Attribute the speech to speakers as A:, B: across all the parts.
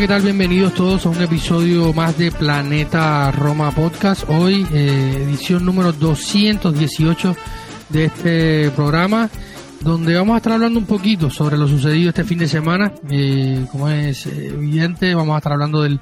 A: ¿Qué tal? Bienvenidos todos a un episodio más de Planeta Roma Podcast. Hoy, eh, edición número 218 de este programa, donde vamos a estar hablando un poquito sobre lo sucedido este fin de semana. Eh, como es evidente, vamos a estar hablando del,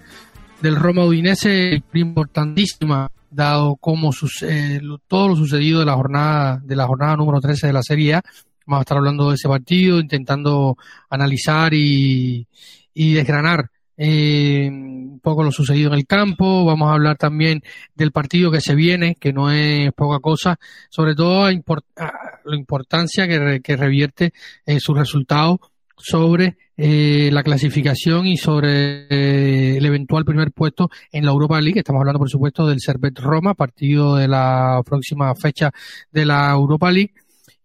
A: del Roma Udinese, importantísima, dado como eh, todo lo sucedido de la jornada, de la jornada número 13 de la Serie A. Vamos a estar hablando de ese partido, intentando analizar y, y desgranar eh, un poco lo sucedido en el campo, vamos a hablar también del partido que se viene, que no es poca cosa, sobre todo a la importancia que, que revierte eh, su resultado sobre eh, la clasificación y sobre eh, el eventual primer puesto en la Europa League. Estamos hablando, por supuesto, del Servet Roma, partido de la próxima fecha de la Europa League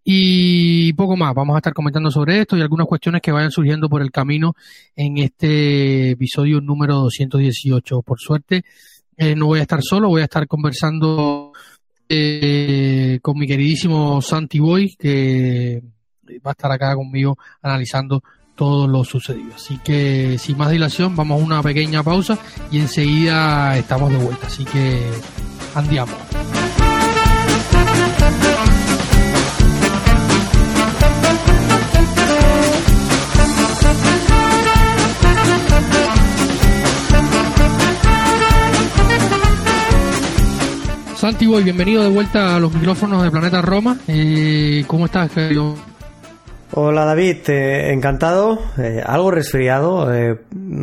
A: y poco más. Vamos a estar comentando sobre esto y algunas cuestiones que vayan surgiendo por el camino en este episodio número 218. Por suerte, eh, no voy a estar solo, voy a estar conversando eh, con mi queridísimo Santi Boy, que va a estar acá conmigo analizando todo lo sucedido. Así que sin más dilación, vamos a una pequeña pausa y enseguida estamos de vuelta. Así que andiamo. Santi Boy, bienvenido de vuelta a los micrófonos de Planeta Roma. Eh, ¿Cómo estás, querido?
B: Hola David, eh, encantado, eh, algo resfriado,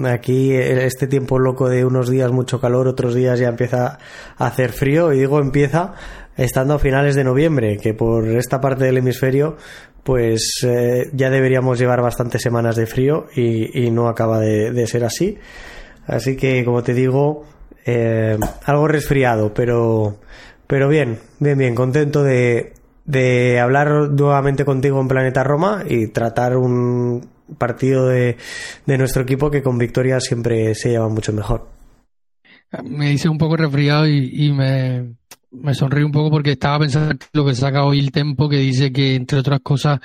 B: aquí este tiempo loco de unos días mucho calor, otros días ya empieza a hacer frío y digo empieza estando a finales de noviembre, que por esta parte del hemisferio pues ya deberíamos llevar bastantes semanas de frío y, no acaba de ser así. Así que como te digo, eh, algo resfriado, pero, pero bien, bien, bien, contento de, de hablar nuevamente contigo en Planeta Roma y tratar un partido de, de nuestro equipo que con victoria siempre se lleva mucho mejor.
A: Me hice un poco resfriado y, me, me un poco porque estaba pensando lo que saca hoy el tempo que dice que entre otras cosas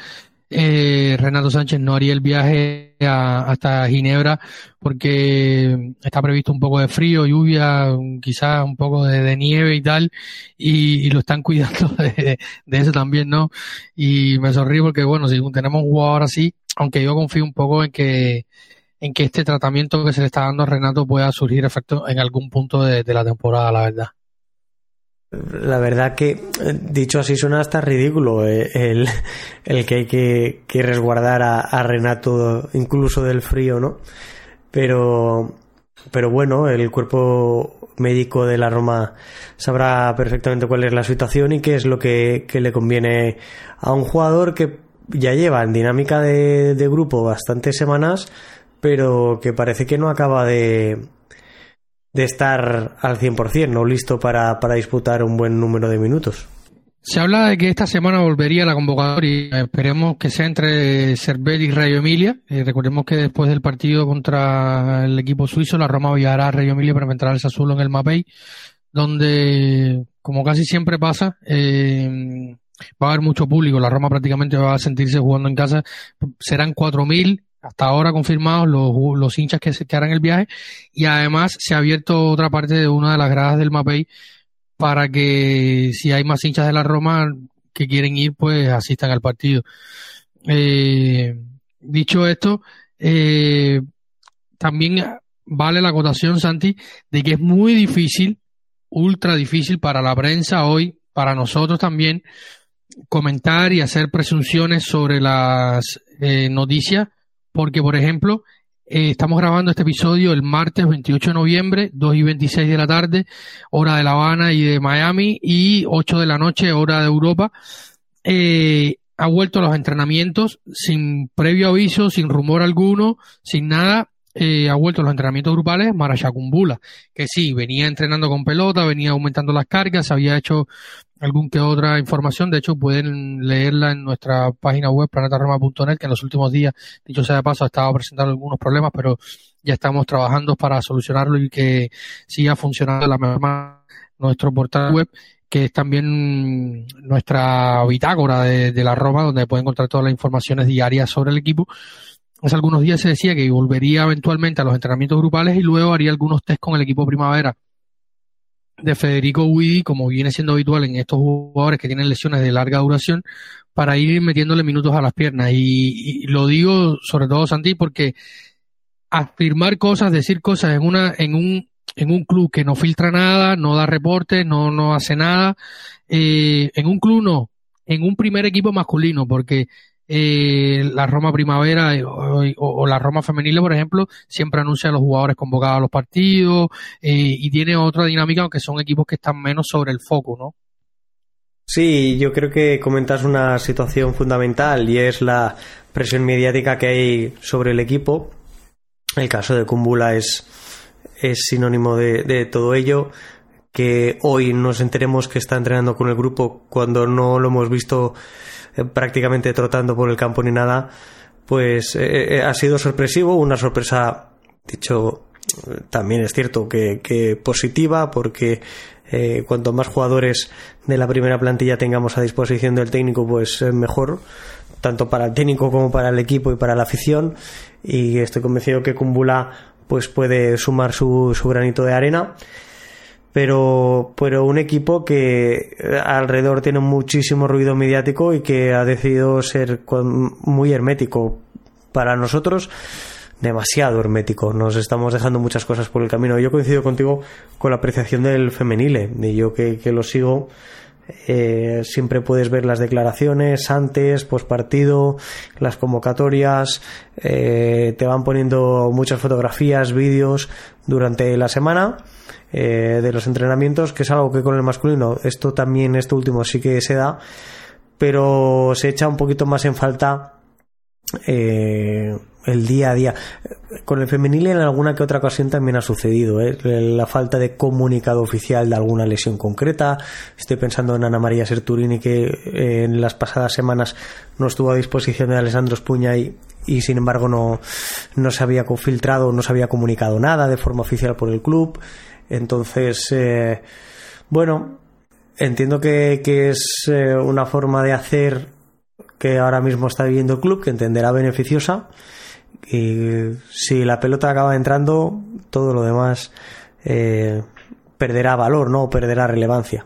A: eh, Renato Sánchez no haría el viaje hasta Ginebra porque está previsto un poco de frío, lluvia, quizás un poco de, nieve y tal, y, lo están cuidando de, eso también, ¿no? Y me sonrío porque, bueno, si tenemos un jugador así, aunque yo confío un poco en que en que este tratamiento que se le está dando a Renato pueda surgir efecto en algún punto de la temporada, la verdad.
B: La verdad que, dicho así, suena hasta ridículo eh, el, el, que hay que, que resguardar a, Renato incluso del frío, ¿no? Pero, pero bueno, el cuerpo médico de la Roma sabrá perfectamente cuál es la situación y qué es lo que, que le conviene a un jugador que ya lleva en dinámica de, de grupo bastantes semanas, pero que parece que no acaba de, de estar al 100%, no listo para, para disputar un buen número de minutos.
A: Se habla de que esta semana volvería la convocatoria. Esperemos que sea entre Cervel y Rayo Emilia. Eh, recordemos que después del partido contra el equipo suizo, la Roma viajará a Rayo Emilia para enfrentar al Sassuolo en el Mapei, donde, como casi siempre pasa, eh, va a haber mucho público. La Roma prácticamente va a sentirse jugando en casa. Serán 4.000 hasta ahora confirmados los, los hinchas que, se, que harán el viaje y además se ha abierto otra parte de una de las gradas del Mapei para que si hay más hinchas de la Roma que quieren ir pues asistan al partido. Eh, dicho esto, eh, también vale la acotación, Santi, de que es muy difícil, ultra difícil para la prensa hoy, para nosotros también, comentar y hacer presunciones sobre las eh, noticias porque, por ejemplo, eh, estamos grabando este episodio el martes 28 de noviembre, 2 y 26 de la tarde, hora de La Habana y de Miami, y 8 de la noche, hora de Europa. eh, ha vuelto a los entrenamientos sin previo aviso, sin rumor alguno, sin nada. Eh, ha vuelto los entrenamientos grupales Marachacumbula, que sí, venía entrenando con pelota, venía aumentando las cargas, había hecho algún que otra información, de hecho pueden leerla en nuestra página web planetaroma.net, que en los últimos días, dicho sea de paso, ha estado presentando algunos problemas, pero ya estamos trabajando para solucionarlo y que siga funcionando de la mejor nuestro portal web que es también nuestra bitácora de, la Roma, donde pueden encontrar todas las informaciones diarias sobre el equipo. Hace algunos días se decía que volvería eventualmente a los entrenamientos grupales y luego haría algunos test con el equipo primavera de Federico Guidi, como viene siendo habitual en estos jugadores que tienen lesiones de larga duración, para ir metiéndole minutos a las piernas. Y, lo digo sobre todo, Santi, porque afirmar cosas, decir cosas en una, en un en un club que no filtra nada, no da reportes, no, no hace nada. Eh, en un club no, en un primer equipo masculino, porque eh, la Roma Primavera eh, o, la Roma Femenil, por ejemplo, siempre anuncia a los jugadores convocados a los partidos y tiene otra dinámica, aunque son equipos que están menos sobre el foco, ¿no?
B: Sí, yo creo que comentas una situación fundamental y es la presión mediática que hay sobre el equipo. El caso de Kumbula es es sinónimo de, todo ello. Que hoy nos enteremos que está entrenando con el grupo cuando no lo hemos visto eh, prácticamente trotando por el campo ni nada, pues eh, eh, ha sido sorpresivo, una sorpresa, dicho, también es cierto que, positiva, porque cuanto más jugadores de la primera plantilla tengamos a disposición del técnico, pues mejor, tanto para el técnico como para el equipo y para la afición. Y estoy convencido que Kumbula pues puede sumar su, su granito de arena pero, pero un equipo que alrededor tiene muchísimo ruido mediático y que ha decidido ser muy hermético. Para nosotros, demasiado hermético. Nos estamos dejando muchas cosas por el camino. Yo coincido contigo con la apreciación del femenile. Y yo que, que lo sigo, eh, siempre puedes ver las declaraciones antes, post partido, las convocatorias, eh, te van poniendo muchas fotografías, vídeos durante la semana eh, de los entrenamientos, que es algo que con el masculino, esto también, esto último sí que se da, pero se echa un poquito más en falta eh, el día a día. Con el femenil en alguna que otra ocasión también ha sucedido ¿eh? la falta de comunicado oficial de alguna lesión concreta. Estoy pensando en Ana María Serturini que eh, en las pasadas semanas no estuvo a disposición de Alessandro Espuña y, y sin embargo no, no se había filtrado, no se había comunicado nada de forma oficial por el club. Entonces, eh, bueno, entiendo que, que es una forma de hacer que ahora mismo está viviendo el club, que entenderá beneficiosa. Y si la pelota acaba entrando, todo lo demás eh, perderá valor, ¿no? Perderá relevancia.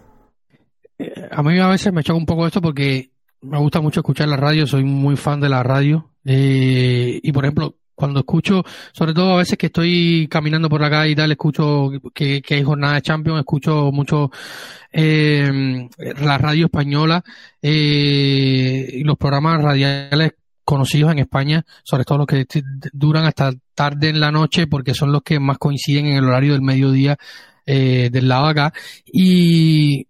A: Eh, a mí a veces me choca un poco esto porque me gusta mucho escuchar la radio, soy muy fan de la radio. Eh, y por ejemplo, cuando escucho, sobre todo a veces que estoy caminando por la calle y tal, escucho que, hay jornada de Champions, escucho mucho eh, la radio española eh, y los programas radiales conocidos en España, sobre todo los que duran hasta tarde en la noche, porque son los que más coinciden en el horario del mediodía eh, del lado acá. Y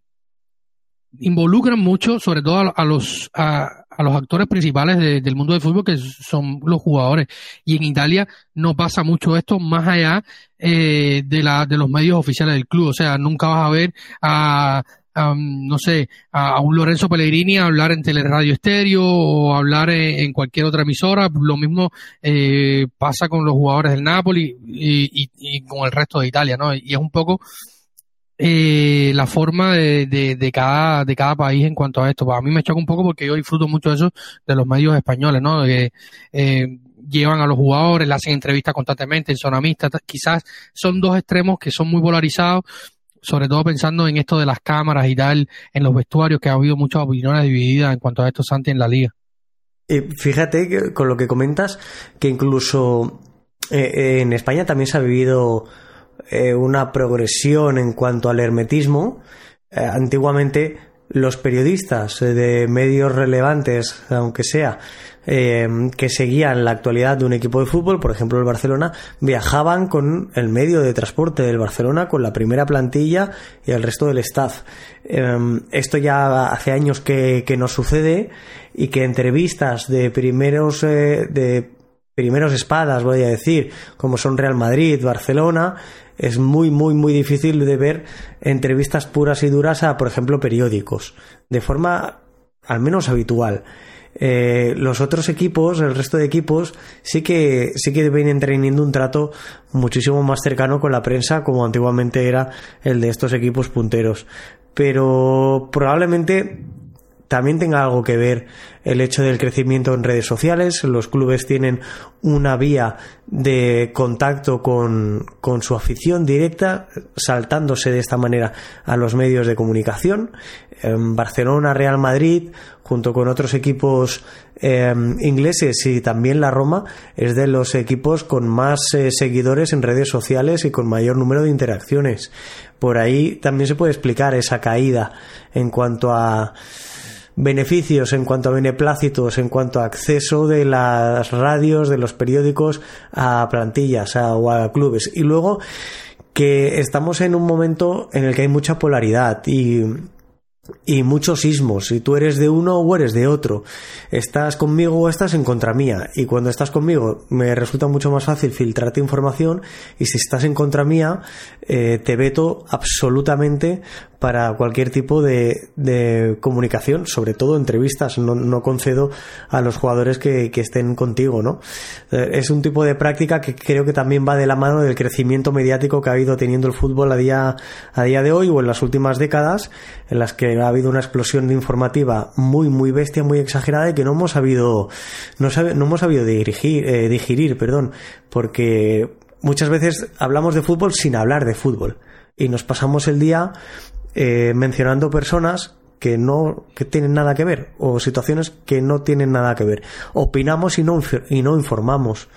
A: involucran mucho, sobre todo a, los a, los actores principales del mundo del fútbol, que son los jugadores. Y en Italia no pasa mucho esto más allá eh, de, la, de los medios oficiales del club. O sea, nunca vas a ver a, no sé, a, un Lorenzo Pellegrini hablar en Teleradio Estéreo o hablar en, cualquier otra emisora. Lo mismo eh, pasa con los jugadores del Napoli y, y con el resto de Italia, ¿no? Y es un poco eh, la forma de, de, cada, de cada país en cuanto a esto. Pues a mí me choca un poco porque yo disfruto mucho de eso de los medios españoles, ¿no? Que eh, llevan a los jugadores, le hacen entrevistas constantemente en zona mixta. Quizás son dos extremos que son muy polarizados, sobre todo pensando en esto de las cámaras y tal, en los vestuarios, que ha habido muchas opiniones divididas en cuanto a esto, Santi, en la liga.
B: Eh, fíjate que, con lo que comentas, que incluso en España también se ha vivido eh, una progresión en cuanto al hermetismo. Eh, antiguamente los periodistas de medios relevantes, aunque sea, eh, que seguían la actualidad de un equipo de fútbol, por ejemplo el Barcelona, viajaban con el medio de transporte del Barcelona, con la primera plantilla y el resto del staff. Esto ya hace años que, que nos sucede y que entrevistas de primeros eh, de primeros espadas, voy a decir, como son Real Madrid, Barcelona, es muy, muy, muy difícil de ver entrevistas puras y duras a, por ejemplo, periódicos, de forma al menos habitual. Eh, los otros equipos, el resto de equipos, sí que, sí que vienen teniendo un trato muchísimo más cercano con la prensa, como antiguamente era el de estos equipos punteros. Pero probablemente también tenga algo que ver el hecho del crecimiento en redes sociales. Los clubes tienen una vía de contacto con, con, su afición directa, saltándose de esta manera a los medios de comunicación. Barcelona, Real Madrid, junto con otros equipos eh, ingleses y también la Roma, es de los equipos con más eh, seguidores en redes sociales y con mayor número de interacciones. Por ahí también se puede explicar esa caída en cuanto a beneficios en cuanto a beneplácitos, en cuanto a acceso de las radios, de los periódicos a plantillas o a clubes. Y luego que estamos en un momento en el que hay mucha polaridad y y muchos sismos. Si tú eres de uno o eres de otro, estás conmigo o estás en contra mía. Y cuando estás conmigo me resulta mucho más fácil filtrarte información y si estás en contra mía eh, te veto absolutamente para cualquier tipo de, de comunicación, sobre todo entrevistas. No, concedo a los jugadores que, que estén contigo, ¿no? Eh, es un tipo de práctica que creo que también va de la mano del crecimiento mediático que ha ido teniendo el fútbol a día, a día de hoy o en las últimas décadas, en las que ha habido una explosión de informativa muy, muy bestia, muy exagerada y que no hemos sabido, no, no hemos sabido dirigir, eh, digerir, perdón, porque muchas veces hablamos de fútbol sin hablar de fútbol y nos pasamos el día eh, mencionando personas que no que tienen nada que ver o situaciones que no tienen nada que ver. Opinamos y no, y no informamos.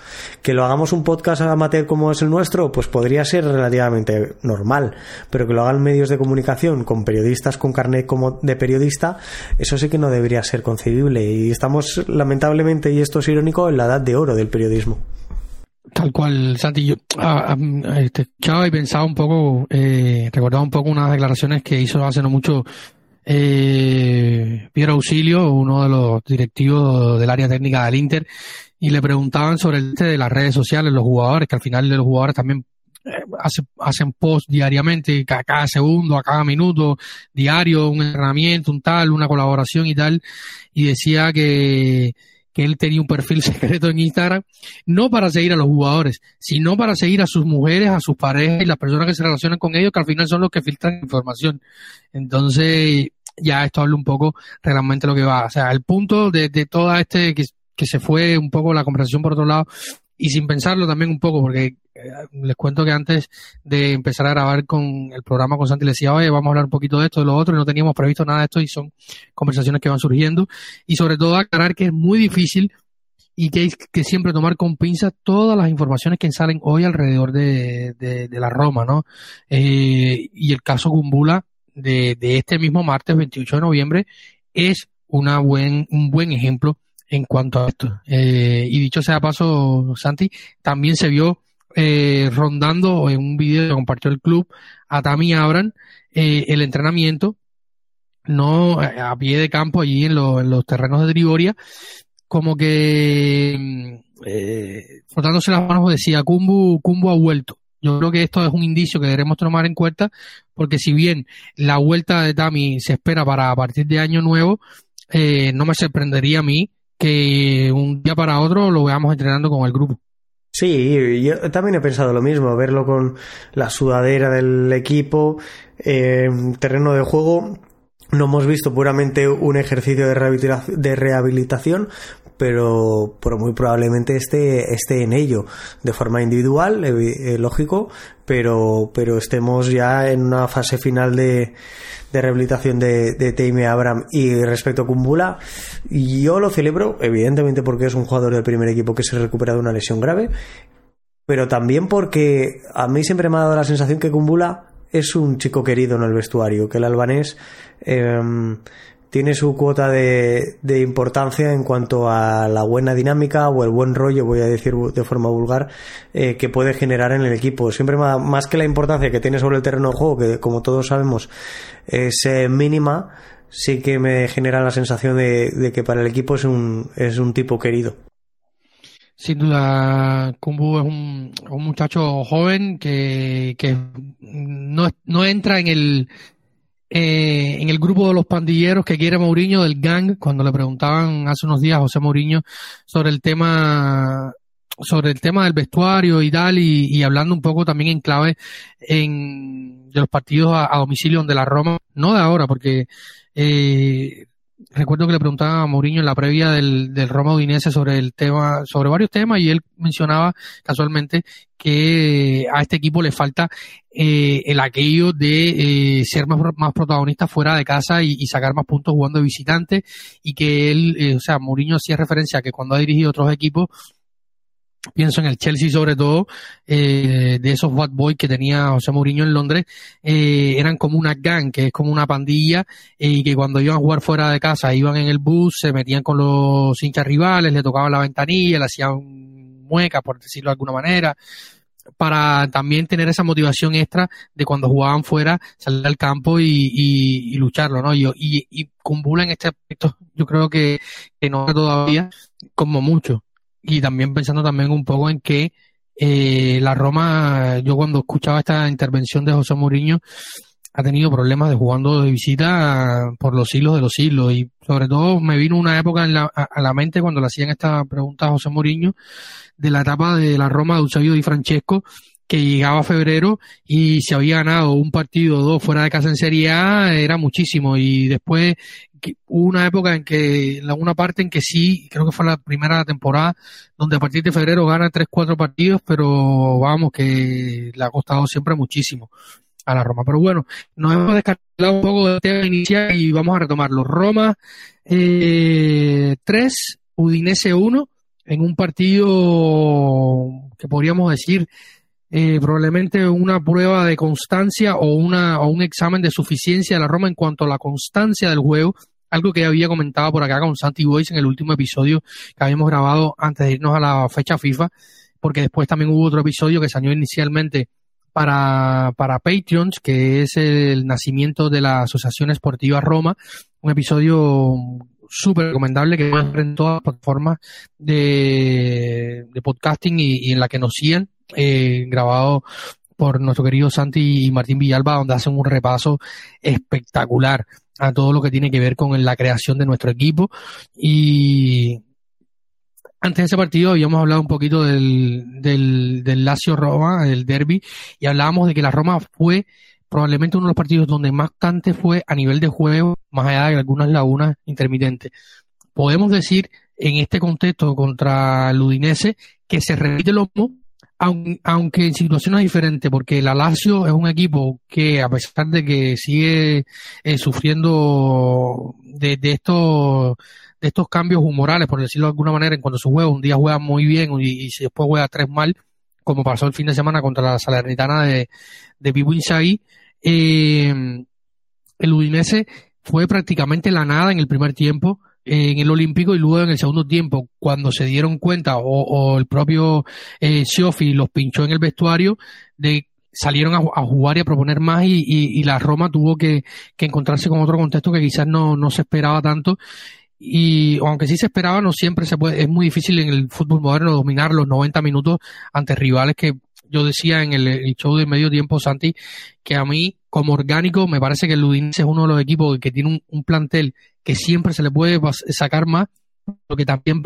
B: Que lo hagamos un podcast amateur como es el nuestro, pues podría ser relativamente normal, pero que lo hagan medios de comunicación con periodistas con carnet como de periodista, eso sí que no debería ser concebible y estamos lamentablemente y esto es irónico en la edad de oro del periodismo.
A: Tal cual, Santi, yo ah, ah, este, escuchaba y pensaba un poco, eh, recordaba un poco unas declaraciones que hizo hace no mucho eh, Piero Auxilio, uno de los directivos del área técnica del Inter, y le preguntaban sobre el de las redes sociales, los jugadores, que al final de los jugadores también eh, hacen post diariamente, cada, cada, segundo, a cada minuto, diario, un entrenamiento, un tal, una colaboración y tal, y decía que, que él tenía un perfil secreto en Instagram, no para seguir a los jugadores, sino para seguir a sus mujeres, a sus parejas y las personas que se relacionan con ellos, que al final son los que filtran información. Entonces, ya esto habla un poco realmente lo que va. O sea, el punto de, de toda este, que, que se fue un poco la conversación por otro lado, y sin pensarlo también un poco, porque eh, les cuento que antes de empezar a grabar con el programa con Santi le decía, oye, vamos a hablar un poquito de esto, de lo otro, y no teníamos previsto nada de esto y son conversaciones que van surgiendo. Y sobre todo aclarar que es muy difícil y que hay que siempre tomar con pinzas todas las informaciones que salen hoy alrededor de, de, la Roma, ¿no? Eh, y el caso Gumbula de, de este mismo martes 28 de noviembre es una buen, un buen ejemplo en cuanto a esto. Eh, y dicho sea paso, Santi, también se vio eh, rondando en un vídeo que compartió el club a Tami Abran eh, el entrenamiento, no eh, a pie de campo allí en, lo, en los terrenos de Trigoria, como que mm, eh, frotándose las manos decía, Kumbu, Kumbu ha vuelto. Yo creo que esto es un indicio que debemos tomar en cuenta, porque si bien la vuelta de Tami se espera para a partir de año nuevo, eh, no me sorprendería a mí que un día para otro lo veamos entrenando con el grupo.
B: Sí, yo también he pensado lo mismo, verlo con la sudadera del equipo, eh, terreno de juego. No hemos visto puramente un ejercicio de, rehabilitación, de rehabilitación pero, pero muy probablemente esté, esté en ello de forma individual, eh, lógico, pero, pero estemos ya en una fase final de, de rehabilitación de, de Teime Abraham y respecto a Kumbula, yo lo celebro, evidentemente porque es un jugador del primer equipo que se recupera de una lesión grave, pero también porque a mí siempre me ha dado la sensación que Kumbula es un chico querido en el vestuario, que el albanés em, tiene su cuota de, importancia en cuanto a la buena dinámica o el buen rollo, voy a decir de forma vulgar, eh, que puede generar en el equipo. Siempre más que la importancia que tiene sobre el terreno de juego, que como todos sabemos es eh, mínima, sí que me genera la sensación de, que para el equipo es un, es un tipo querido.
A: Sin duda, Kumbu es un, muchacho joven que, no entra en el eh, en el grupo de los pandilleros que quiere Mourinho del gang, cuando le preguntaban hace unos días a José Mourinho sobre el tema sobre el tema del vestuario y tal, y, hablando un poco también en clave en, de los partidos a, domicilio donde la Roma, no de ahora, porque eh, recuerdo que le preguntaba a Mourinho en la previa del, del Roma Udinese sobre el tema, sobre varios temas, y él mencionaba casualmente que a este equipo le falta eh, el aquello de eh, ser más, más protagonista fuera de casa y, sacar más puntos jugando de visitante, y que él, eh, o sea, Mourinho hacía referencia a que cuando ha dirigido otros equipos pienso en el Chelsea sobre todo, eh, de esos bad boys que tenía José Mourinho en Londres, eh, eran como una gang, que es como una pandilla, eh, y que cuando iban a jugar fuera de casa, iban en el bus, se metían con los hinchas rivales, le tocaban la ventanilla, le hacían muecas, por decirlo de alguna manera, para también tener esa motivación extra de cuando jugaban fuera, salir al campo y, lucharlo, ¿no? Y, y, y en este aspecto, yo creo que, que no todavía como mucho y también pensando también un poco en que eh, la Roma, yo cuando escuchaba esta intervención de José Mourinho, ha tenido problemas de jugando de visita por los siglos de los siglos. Y sobre todo me vino una época en la, a, la mente cuando le hacían esta pregunta a José Mourinho de la etapa de la Roma de Eusebio Di Francesco que llegaba febrero y se había ganado un partido o dos fuera de casa en Serie A era muchísimo y después hubo una época en que, una parte en que sí, creo que fue la primera temporada, donde a partir de febrero gana tres, cuatro partidos, pero vamos, que le ha costado siempre muchísimo a la Roma. Pero bueno, nos hemos descartado un poco del tema inicial y vamos a retomarlo. Roma eh, 3, Udinese 1, en un partido que podríamos decir eh, probablemente una prueba de constancia o, una, o un examen de suficiencia de la Roma en cuanto a la constancia del juego. Algo que había comentado por acá con Santi Boys en el último episodio que habíamos grabado antes de irnos a la fecha FIFA, porque después también hubo otro episodio que salió inicialmente para, para Patreons, que es el nacimiento de la Asociación Esportiva Roma, un episodio súper recomendable que va en todas las plataformas de, de podcasting y, en la que nos siguen, eh, grabado por nuestro querido Santi y Martín Villalba, donde hacen un repaso espectacular a todo lo que tiene que ver con la creación de nuestro equipo. Y antes de ese partido habíamos hablado un poquito del, del, del Lazio Roma, del derby, y hablábamos de que la Roma fue probablemente uno de los partidos donde más cante fue a nivel de juego, más allá de algunas lagunas intermitentes. Podemos decir en este contexto contra el Udinese que se repite lo mismo, aunque en situaciones diferentes, porque la Lazio es un equipo que a pesar de que sigue eh, sufriendo de, estos de estos cambios humorales, por decirlo de alguna manera, en cuanto su juego, un día juega muy bien y, después juega tres mal, como pasó el fin de semana contra la Salernitana de, de eh, el Udinese fue prácticamente la nada en el primer tiempo, en el Olímpico y luego en el segundo tiempo, cuando se dieron cuenta o, el propio eh, los pinchó en el vestuario, de salieron a, jugar y a proponer más y, la Roma tuvo que, encontrarse con otro contexto que quizás no, no se esperaba tanto. Y aunque sí se esperaba, no siempre se puede, es muy difícil en el fútbol moderno dominar los 90 minutos ante rivales que yo decía en el, show de medio tiempo, Santi, que a mí, como orgánico, me parece que el Udinese es uno de los equipos que tiene un, plantel que siempre se le puede sacar más, lo que también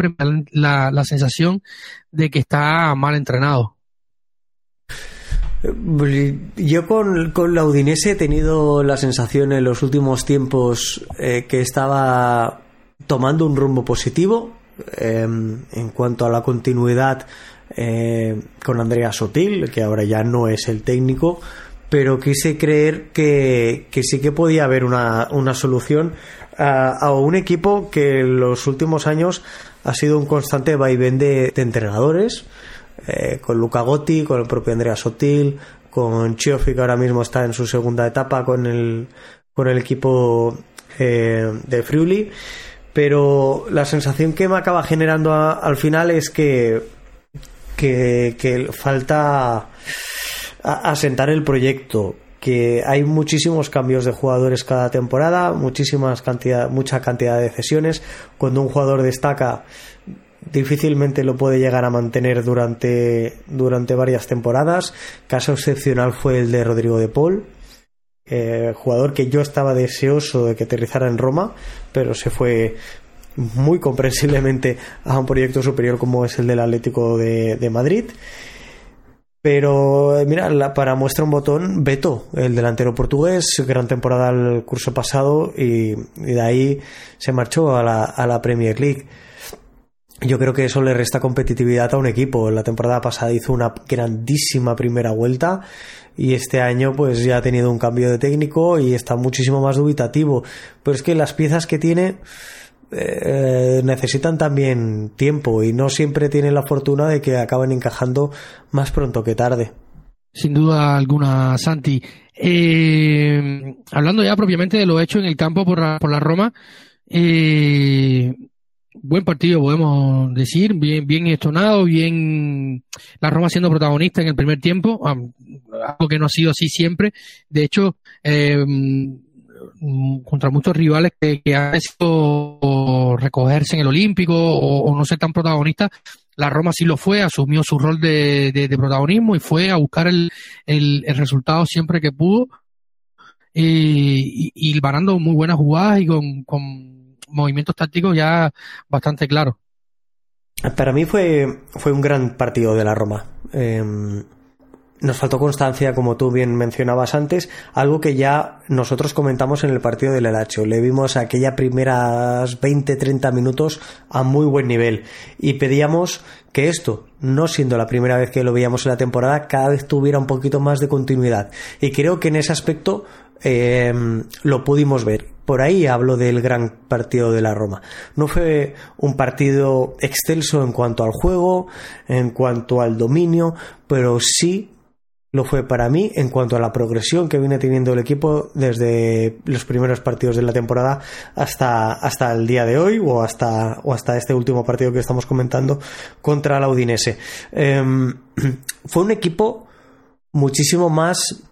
A: la, la sensación de que está mal entrenado.
B: Yo con, con, la Udinese he tenido la sensación en los últimos tiempos eh, que estaba tomando un rumbo positivo eh, en cuanto a la continuidad eh, con Andrea Sotil, que ahora ya no es el técnico, pero quise creer que, sí que podía haber una, solución a, un equipo que en los últimos años ha sido un constante vaivén de, entrenadores. eh, con Luca Gotti, con el propio Andrea Sotil, con Chiofi que ahora mismo está en su segunda etapa con el, con el equipo eh, de Friuli. Pero la sensación que me acaba generando al final es que, que, falta asentar el proyecto que hay muchísimos cambios de jugadores cada temporada, muchísimas cantidad, mucha cantidad de cesiones. Cuando un jugador destaca, difícilmente lo puede llegar a mantener durante, durante varias temporadas. Caso excepcional fue el de Rodrigo de Paul, eh, jugador que yo estaba deseoso de que aterrizara en Roma, pero se fue muy comprensiblemente a un proyecto superior como es el del Atlético de, de Madrid. Pero eh, mira, para muestra un botón, Beto, el delantero portugués, gran temporada el curso pasado y, de ahí se marchó a la, a la Premier League. Yo creo que eso le resta competitividad a un equipo. La temporada pasada hizo una grandísima primera vuelta y este año pues ya ha tenido un cambio de técnico y está muchísimo más dubitativo. Pero es que las piezas que tiene eh, necesitan también tiempo y no siempre tienen la fortuna de que acaben encajando más pronto que tarde.
A: Sin duda alguna, Santi. Eh, hablando ya propiamente de lo hecho en el campo por la, por la Roma, eh, buen partido podemos decir, bien, bien estonado, bien la Roma siendo protagonista en el primer tiempo, algo que no ha sido así siempre. De hecho, contra muchos rivales que, han hecho recogerse en el Olímpico o, no ser tan protagonistas, la Roma sí lo fue, asumió su rol de, protagonismo y fue a buscar el, resultado siempre que pudo y, y, ganando muy buenas jugadas y con, con movimientos tácticos ya bastante claros.
B: Para mí fue, fue un gran partido de la Roma. Eh, nos faltó constancia, como tú bien mencionabas antes, algo que ya nosotros comentamos en el partido del Elacho. Le vimos aquella primeras 20-30 minutos a muy buen nivel y pedíamos que esto, no siendo la primera vez que lo veíamos en la temporada, cada vez tuviera un poquito más de continuidad. Y creo que en ese aspecto em, lo pudimos ver. Por ahí hablo del gran partido de la Roma. No fue un partido excelso en cuanto al juego, en cuanto al dominio, pero sí lo fue para mí en cuanto a la progresión que viene teniendo el equipo desde los primeros partidos de la temporada hasta, hasta el día de hoy o hasta, o hasta este último partido que estamos comentando contra la Udinese. Em, fue un equipo muchísimo más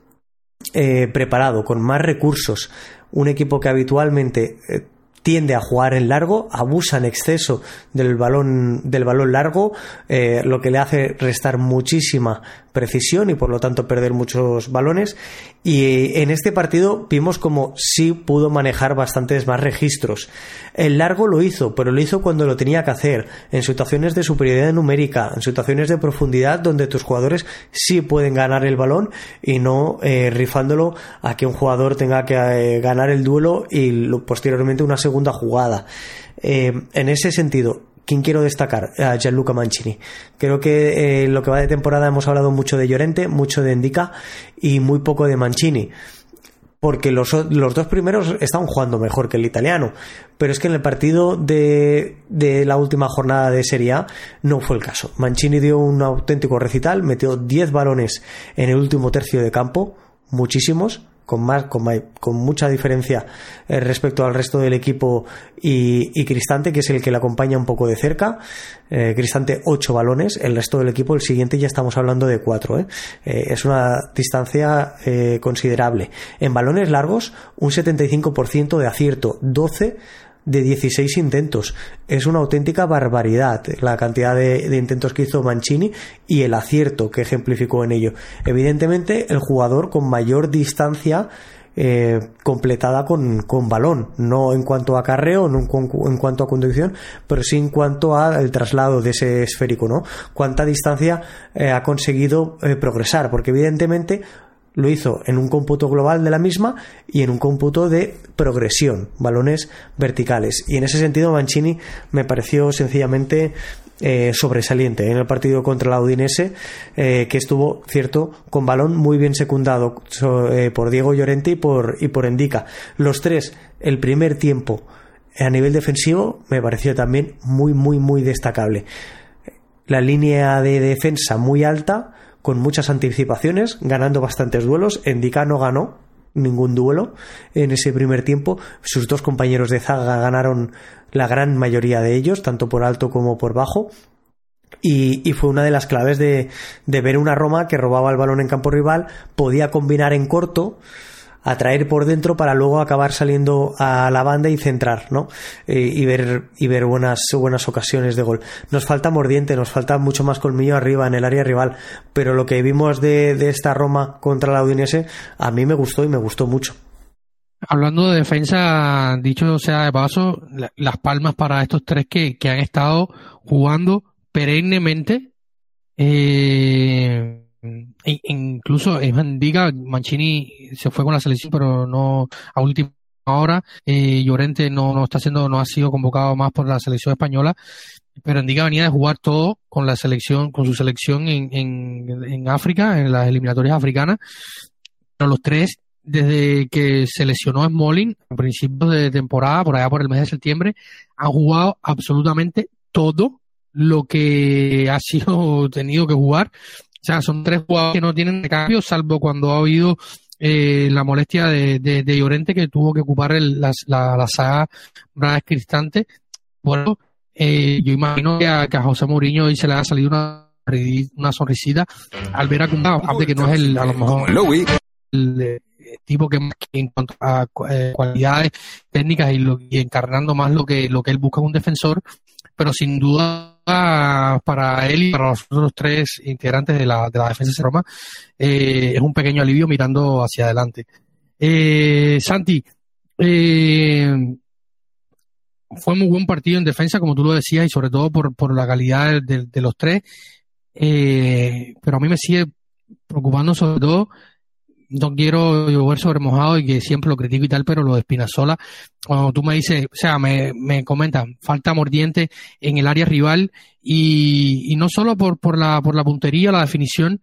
B: eh, preparado, con más recursos. Un equipo que habitualmente eh, tiende a jugar en largo, abusa en exceso del balón, del balón largo, eh, lo que le hace restar muchísima precisión y por lo tanto perder muchos balones. Y en este partido vimos como sí pudo manejar bastantes más registros. El largo lo hizo, pero lo hizo cuando lo tenía que hacer, en situaciones de superioridad numérica, en situaciones de profundidad donde tus jugadores sí pueden ganar el balón y no eh, rifándolo a que un jugador tenga que eh, ganar el duelo y posteriormente una segunda jugada. Eh, en ese sentido, ¿Quién quiero destacar? A Gianluca Mancini. Creo que en lo que va de temporada hemos hablado mucho de Llorente, mucho de Endica y muy poco de Mancini porque los, los, dos primeros están jugando mejor que el italiano. Pero es que en el partido de, de, la última jornada de Serie A no fue el caso. Mancini dio un auténtico recital, metió 10 balones en el último tercio de campo, muchísimos, con más con, con mucha diferencia eh, respecto al resto del equipo y, Cristante que es el que le acompaña un poco de cerca. Eh, Cristante 8 balones. El resto del equipo el siguiente ya estamos hablando de 4 ¿eh? es una distancia considerable. En balones largos un 75% de acierto 12 de 16 intentos. Es una auténtica barbaridad la cantidad de, intentos que hizo Mancini y el acierto que ejemplificó en ello. Evidentemente, el jugador con mayor distancia eh, completada con, con, balón, no en cuanto a carreo, no en, cuanto a conducción, pero sí en cuanto al traslado de ese esférico, ¿no? Cuánta distancia eh, ha conseguido eh, progresar, porque evidentemente lo hizo en un cómputo global de la misma y en un cómputo de progresión, balones verticales. Y en ese sentido Mancini me pareció sencillamente eh, sobresaliente en el partido contra la Udinese, eh, que estuvo, cierto, con balón muy bien secundado eh, por Diego Llorente y por, y por Endica. Los tres, el primer tiempo a nivel defensivo, me pareció también muy, muy, muy destacable la línea de defensa muy alta, con muchas anticipaciones, ganando bastantes duelos. Endika no ganó ningún duelo en ese primer tiempo. Sus dos compañeros de zaga ganaron la gran mayoría de ellos, tanto por alto como por bajo. Y, fue una de las claves de, de ver una Roma que robaba el balón en campo rival, podía combinar en corto, atraer por dentro para luego acabar saliendo a la banda y centrar, ¿no? Y ver, y ver buenas, buenas ocasiones de gol. Nos falta mordiente, nos falta mucho más colmillo arriba en el área rival, pero lo que vimos de, de esta Roma contra la Udinese a mí me gustó y me gustó mucho.
A: Hablando de defensa, dicho sea de paso, las palmas para estos tres que, que han estado jugando perennemente. Eh, e incluso es diga Mancini se fue con la selección pero no a última hora eh, Llorente no, no está siendo no ha sido convocado más por la selección española. Pero Endiga venía de jugar todo con la selección con su selección en, en, en África en las eliminatorias africanas. Pero los tres desde que se lesionó Smalling a principios de temporada por allá por el mes de septiembre han jugado absolutamente todo lo que ha sido tenido que jugar o sea, son tres jugadores que no tienen de cambio, salvo cuando ha habido eh, la molestia de, de, Llorente que tuvo que ocupar el, la, la, saga Braga Cristante. Bueno, eh, yo imagino que a, José Mourinho hoy se le ha salido una, una sonrisita al ver a Kumbao, aparte que no es el, a lo mejor, el, eh, tipo que, en cuanto a cualidades técnicas y, lo, encarnando más lo que, lo que él busca en un defensor, pero sin duda para él y para los otros tres integrantes de la, de la defensa de Roma eh, es un pequeño alivio mirando hacia adelante. Eh, Santi, eh, fue muy buen partido en defensa, como tú lo decías, y sobre todo por, por la calidad de, de los tres. pero a mí me sigue preocupando sobre todo no quiero llover sobre mojado y que siempre lo critico y tal, pero lo de Espinazola, cuando tú me dices, o sea, me, me comentan, falta mordiente en el área rival y, y no solo por, por, la, por la puntería, la definición,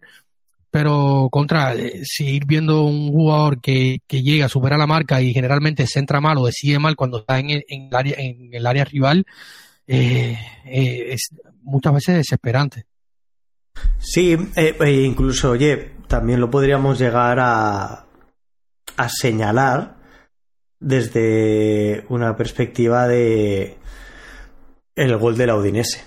A: pero contra, eh, seguir viendo un jugador que, que llega, supera la marca y generalmente se entra mal o decide mal cuando está en el, en el área, en el área rival, eh, eh, es muchas veces desesperante.
B: Sí, e incluso, oye, también lo podríamos llegar a, a señalar desde una perspectiva de el gol de la Udinese.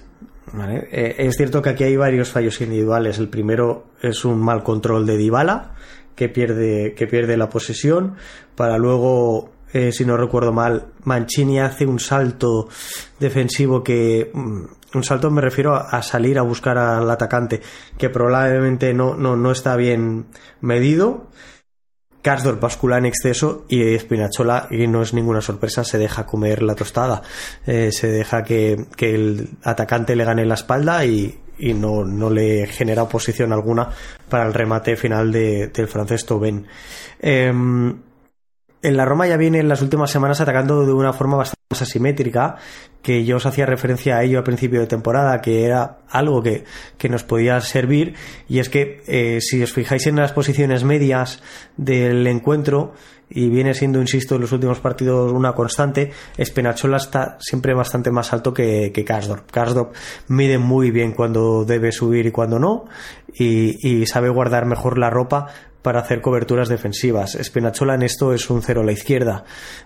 B: Eh, es cierto que aquí hay varios fallos individuales. El primero es un mal control de Dybala, que pierde, que pierde la posesión, para luego, eh, si no recuerdo mal, Mancini hace un salto defensivo que mm, un salto me refiero a, salir a buscar al atacante, que probablemente no, no, no está bien medido. Karsdorp bascula en exceso y Spinachola, y no es ninguna sorpresa, se deja comer la tostada. Eh, se deja que, el atacante le gane la espalda y, no, no, le genera oposición alguna para el remate final de, del francés Tobén. Em, en la Roma ya viene en las últimas semanas atacando de una forma bastante asimétrica, que yo os hacía referencia a ello al principio de temporada, que era algo que, nos podía servir, y es que eh, si os fijáis en las posiciones medias del encuentro, y viene siendo, insisto, en los últimos partidos una constante, Espenachola está siempre bastante más alto que, que Karsdorp. Karsdorp mide muy bien cuando debe subir y cuando no, y, y sabe guardar mejor la ropa para hacer coberturas defensivas. Espinachola en esto es un cero a la izquierda,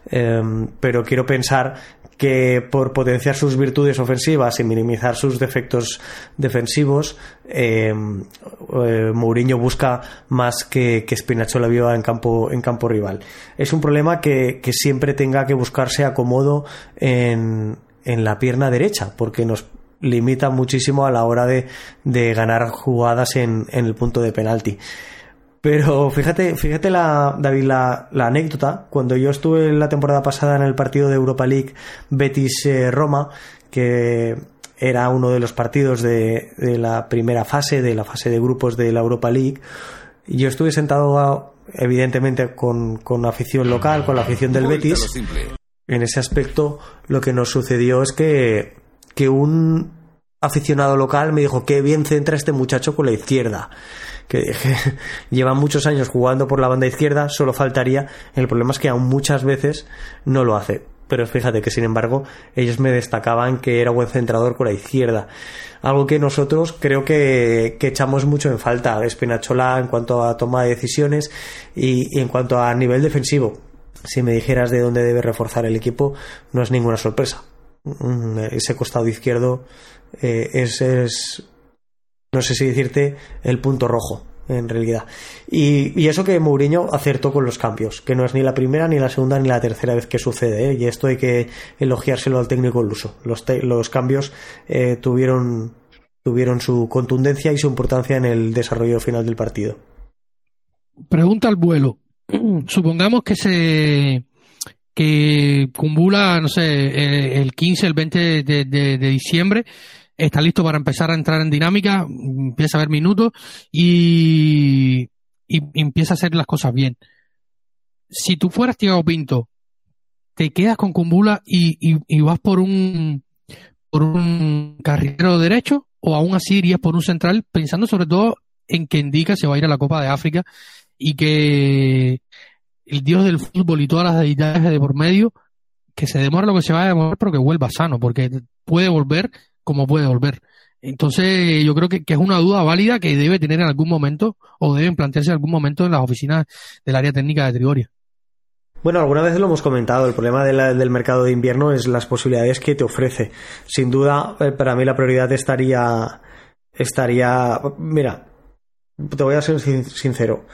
B: em, pero quiero pensar que por potenciar sus virtudes ofensivas y minimizar sus defectos defensivos, em, eh, Mourinho busca más que, que Spinachola viva en campo, en campo rival. Es un problema que, siempre tenga que buscarse acomodo en, en la pierna derecha, porque nos limita muchísimo a la hora de, de ganar jugadas en, en el punto de penalti. Pero fíjate, fíjate la, David, la, anécdota. Cuando yo estuve la temporada pasada en el partido de Europa League Betis-Roma, que era uno de los partidos de, la primera fase, de la fase de grupos de la Europa League, yo estuve sentado evidentemente con, con afición local, con la afición del Betis. En ese aspecto, lo que nos sucedió es que, que un aficionado local me dijo que bien centra este muchacho con la izquierda que, lleva muchos años jugando por la banda izquierda, solo faltaría. El problema es que aún muchas veces no lo hace. pero fíjate que sin embargo ellos me destacaban que era buen centrador con la izquierda. Algo que nosotros creo que, echamos mucho en falta, Espinachola en cuanto a toma de decisiones y, en cuanto a nivel defensivo. Si me dijeras de dónde debe reforzar el equipo, no es ninguna sorpresa. Ese costado izquierdo eh, es, no sé si decirte, el punto rojo en realidad. Y, eso que Mourinho acertó con los cambios, que no es ni la primera, ni la segunda, ni la tercera vez que sucede, ¿eh? y esto hay que elogiárselo al técnico uso Los, los cambios eh, tuvieron, tuvieron su contundencia y su importancia en el desarrollo final del partido.
A: Pregunta al vuelo. Supongamos que se que Cumbula, no sé, el 15, el 20 de diciembre está listo para empezar a entrar en dinámica, empieza a ver minutos y, empieza a hacer las cosas bien. Si tú fueras Tiago Pinto, te quedas con Cumbula y, vas por un por un carrilero derecho o aún así irías por un central pensando sobre todo en que indica se va a ir a la Copa de África y que el dios del fútbol y todas las deidades de por medio que se demora lo que se va a demorar pero que vuelva sano porque puede volver cómo puede volver. Entonces, yo creo que, es una duda válida que debe tener en algún momento o deben plantearse en algún momento en las oficinas del área técnica de Trigoria.
B: Bueno, alguna vez lo hemos comentado, el problema del mercado de invierno es las posibilidades que te ofrece. Sin duda, eh, para mí la prioridad estaría, estaría, mira, te voy a ser sincero,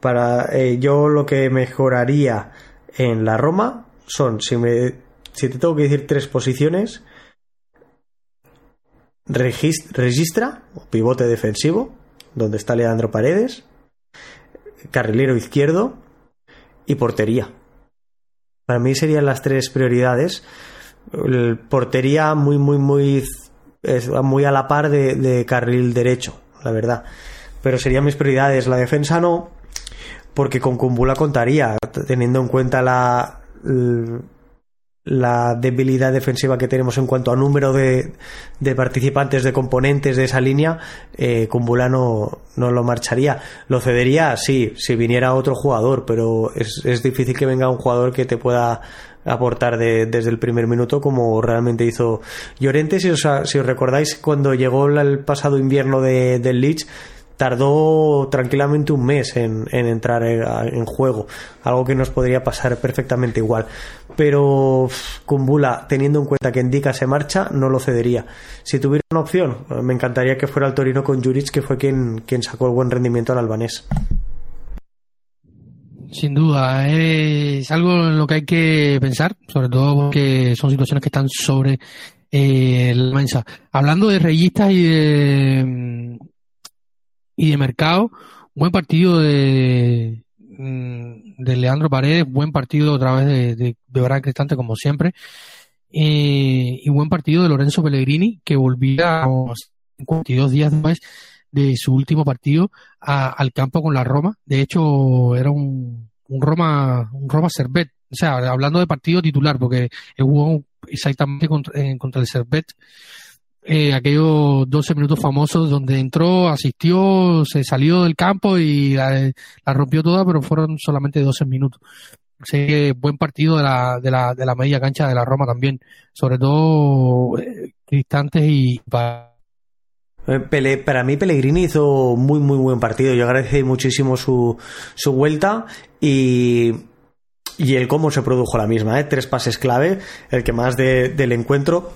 B: para eh, yo lo que mejoraría en la Roma son, si me, si te tengo que decir tres posiciones, registra, pivote defensivo, donde está Leandro Paredes, carrilero izquierdo y portería. Para mí serían las tres prioridades. portería muy, muy, muy, muy a la par de, carril derecho, la verdad. Pero serían mis prioridades. La defensa no, porque con Cumbula contaría, teniendo en cuenta la, la debilidad defensiva que tenemos en cuanto a número de, participantes, de componentes de esa línea, eh, no, lo marcharía. Lo cedería, sí, si viniera otro jugador, pero es, es difícil que venga un jugador que te pueda aportar desde el primer minuto como realmente hizo Llorente. Si os, si os recordáis, cuando llegó el pasado invierno de, del Leeds, tardó tranquilamente un mes en, entrar en, juego, algo que nos podría pasar perfectamente igual. Pero Kumbula, teniendo en cuenta que Indica se marcha, no lo cedería. Si tuviera una opción, me encantaría que fuera el Torino con Juric, que fue quien, quien sacó el buen rendimiento al albanés.
A: Sin duda, es algo en lo que hay que pensar, sobre todo porque son situaciones que están sobre eh, la mesa. Hablando de reyistas y de y de mercado. Buen partido de, mm, de Leandro Paredes, buen partido otra vez de, de, de Cristante como siempre. Eh, y buen partido de Lorenzo Pellegrini, que volvía 52 días después de su último partido al campo con la Roma. De hecho, era un, un Roma, un Roma Servet. O sea, hablando de partido titular, porque jugó exactamente contra, contra el Servet eh, aquellos 12 minutos famosos donde entró, asistió, se salió del campo y la, rompió toda, pero fueron solamente 12 minutos. Sé buen partido de la, de la, de la media cancha de la Roma también, sobre todo eh, Cristantes y
B: eh, para mí Pellegrini hizo muy muy buen partido. Yo agradecí muchísimo su, su vuelta y, y el cómo se produjo la misma. ¿eh? Tres pases clave, el que más del encuentro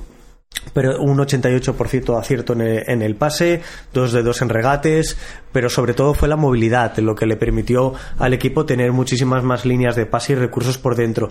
B: pero un 88% de acierto en el, en el, pase, dos de dos en regates, pero sobre todo fue la movilidad lo que le permitió al equipo tener muchísimas más líneas de pase y recursos por dentro.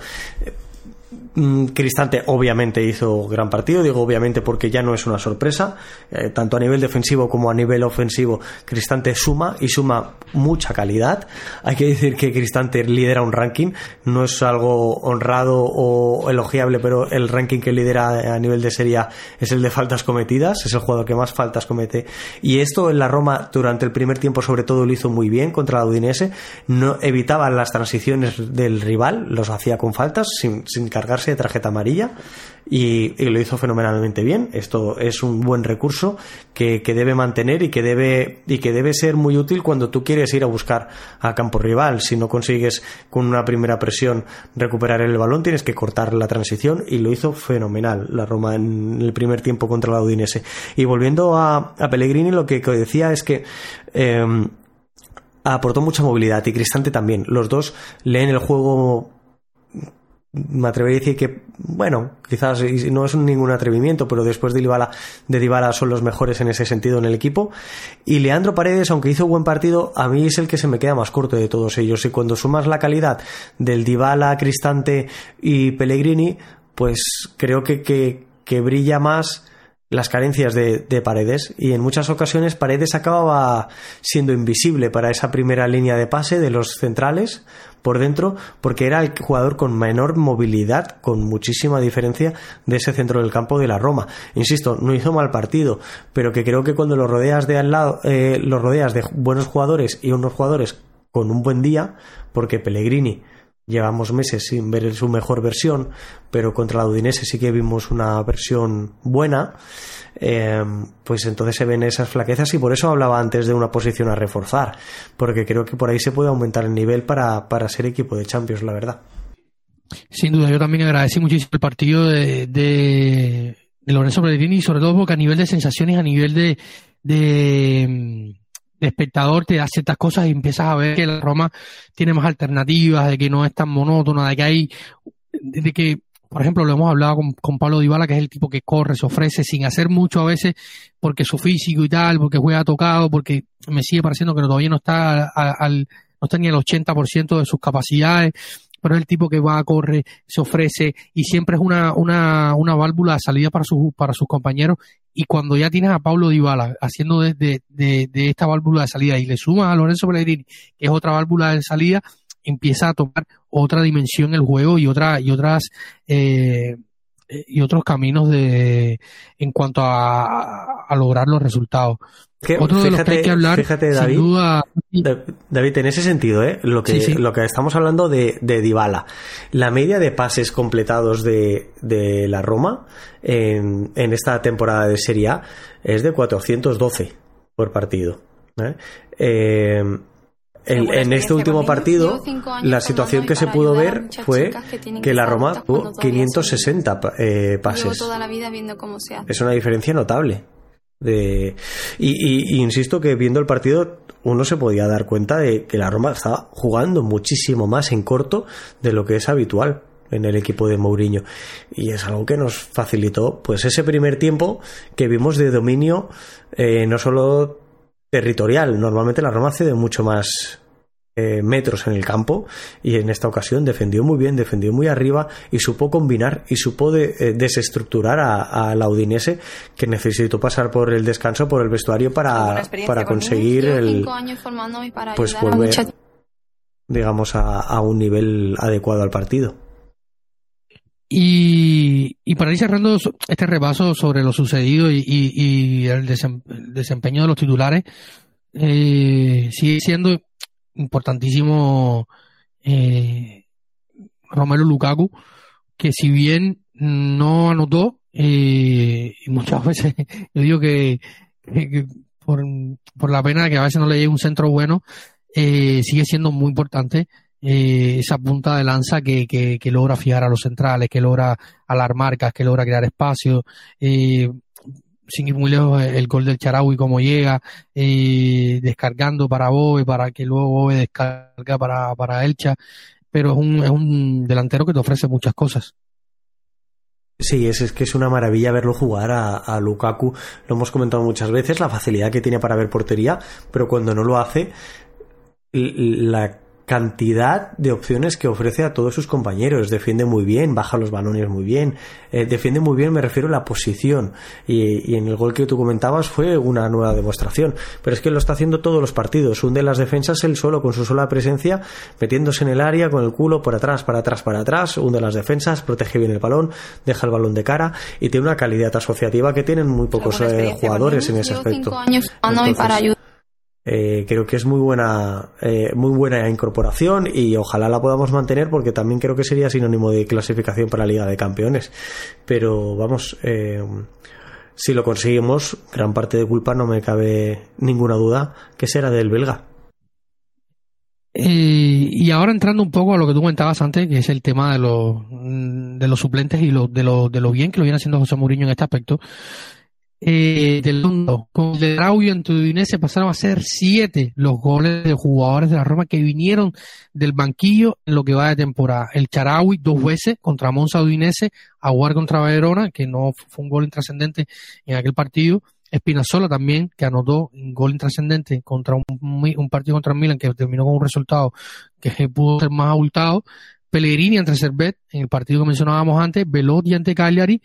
B: Mm, Cristante obviamente hizo gran partido, digo obviamente porque ya no es una sorpresa, eh, tanto a nivel defensivo como a nivel ofensivo, Cristante suma y suma mucha calidad. Hay que decir que Cristante lidera un ranking, no es algo honrado o elogiable, pero el ranking que lidera a nivel de serie es el de faltas cometidas, es el jugador que más faltas comete. Y esto en la Roma durante el primer tiempo sobre todo lo hizo muy bien contra la Udinese, no evitaba las transiciones del rival, los hacía con faltas sin, sin cargarse de tarjeta amarilla y, lo hizo fenomenalmente bien. Esto es un buen recurso que, debe mantener y que debe, y que debe ser muy útil cuando tú quieres ir a buscar a campo rival. Si no consigues con una primera presión recuperar el balón, tienes que cortar la transición y lo hizo fenomenal la Roma en el primer tiempo contra la Udinese. Y volviendo a, Pellegrini, lo que, decía es que em, aportó mucha movilidad y Cristante también. Los dos leen el juego me atrevería a decir que, bueno, quizás no es ningún atrevimiento, pero después de Dybala, de Dybala son los mejores en ese sentido en el equipo. Y Leandro Paredes, aunque hizo buen partido, a mí es el que se me queda más corto de todos ellos. Y cuando sumas la calidad del Dybala, Cristante y Pellegrini, pues creo que, que, que brilla más las carencias de, Paredes y en muchas ocasiones Paredes acababa siendo invisible para esa primera línea de pase de los centrales por dentro porque era el jugador con menor movilidad con muchísima diferencia de ese centro del campo de la Roma. Insisto no hizo mal partido pero que creo que cuando lo rodeas de al lado eh, los rodeas de buenos jugadores y unos jugadores con un buen día porque Pellegrini Llevamos meses sin ver su mejor versión, pero contra la Udinese sí que vimos una versión buena. Eh, pues entonces se ven esas flaquezas y por eso hablaba antes de una posición a reforzar, porque creo que por ahí se puede aumentar el nivel para, para ser equipo de Champions, la verdad.
A: Sin duda, yo también agradecí muchísimo el partido de, de, Lorenzo Pellegrini, sobre todo porque a nivel de sensaciones, a nivel de, de espectador te da ciertas cosas y empiezas a ver que la Roma tiene más alternativas, de que no es tan monótona, de que hay, de que, por ejemplo, lo hemos hablado con, Pablo Dybala, que es el tipo que corre, se ofrece sin hacer mucho a veces, porque su físico y tal, porque juega tocado, porque me sigue pareciendo que todavía no está al, no está ni al 80% de sus capacidades, pero es el tipo que va, corre, se ofrece y siempre es una, una, una válvula de salida para, sus para sus compañeros. Y cuando ya tienes a Pablo Dybala haciendo de, de, de, esta válvula de salida y le sumas a Lorenzo Pellegrini, que es otra válvula de salida, empieza a tomar otra dimensión el juego y otra y otras eh, y otros caminos de en cuanto a, a lograr los resultados.
B: Otro de los que hay que hablar, fíjate, David, David, en ese sentido, ¿eh? lo, que, lo que estamos hablando de, de Dybala, la media de pases completados de, de la Roma en, en, esta temporada de Serie A es de 412 por partido. ¿eh? Eh, en, este último partido, la situación que se pudo ver fue que la Roma tuvo 560 eh, pases. Es una diferencia notable. De... Y, insisto que viendo el partido uno se podía dar cuenta de que la Roma estaba jugando muchísimo más en corto de lo que es habitual en el equipo de Mourinho y es algo que nos facilitó pues ese primer tiempo que vimos de dominio eh, no solo territorial normalmente la Roma cede mucho más eh, metros en el campo y en esta ocasión defendió muy bien, defendió muy arriba y supo combinar y supo eh, desestructurar a, la Udinese que necesitó pasar por el descanso, por el vestuario para, para conseguir el pues volver digamos a, un nivel adecuado al partido.
A: Y, para ir cerrando este repaso sobre lo sucedido y, el, desempeño de los titulares, eh, sigue siendo importantísimo eh, Romero Lukaku, que si bien no anotó, eh, muchas veces yo digo que, por, por, la pena de que a veces no le llegue un centro bueno, eh, sigue siendo muy importante eh, esa punta de lanza que, que, logra fijar a los centrales, que logra alar marcas, que logra crear espacio. Eh, sin ir muy lejos, el gol del Charaui como llega, eh, descargando para Bobe, para que luego Bobe descarga para, para Elcha, pero es un, es un delantero que te ofrece muchas cosas.
B: Sí, es, es que es una maravilla verlo jugar a, a, Lukaku. Lo hemos comentado muchas veces, la facilidad que tiene para ver portería, pero cuando no lo hace, la cantidad de opciones que ofrece a todos sus compañeros. Defiende muy bien, baja los balones muy bien, eh, defiende muy bien, me refiero a la posición. Y, en el gol que tú comentabas fue una nueva demostración. Pero es que lo está haciendo todos los partidos. Hunde las defensas él solo, con su sola presencia, metiéndose en el área, con el culo por atrás, para atrás, para atrás, hunde las defensas, protege bien el balón, deja el balón de cara y tiene una calidad asociativa que tienen muy pocos eh, jugadores en ese aspecto. Eh, creo que es muy buena, eh, muy buena incorporación y ojalá la podamos mantener porque también creo que sería sinónimo de clasificación para la Liga de Campeones. Pero vamos, eh, si lo conseguimos, gran parte de culpa no me cabe ninguna duda que será del belga.
A: y ahora entrando un poco a lo que tú comentabas antes, que es el tema de los, de los suplentes y lo, de, lo, de lo bien que lo viene haciendo José Mourinho en este aspecto eh, del mundo. Con el de Raúl en Udinese pasaron a ser siete los goles de jugadores de la Roma que vinieron del banquillo en lo que va de temporada. El Charaui dos veces contra Monza Udinese, Aguar contra Verona, que no fue un gol intrascendente en aquel partido. Espinazola también, que anotó un gol intrascendente contra un, un partido contra Milan que terminó con un resultado que pudo ser más abultado. Pellegrini ante Servet, en el partido que mencionábamos antes, Velotti ante Cagliari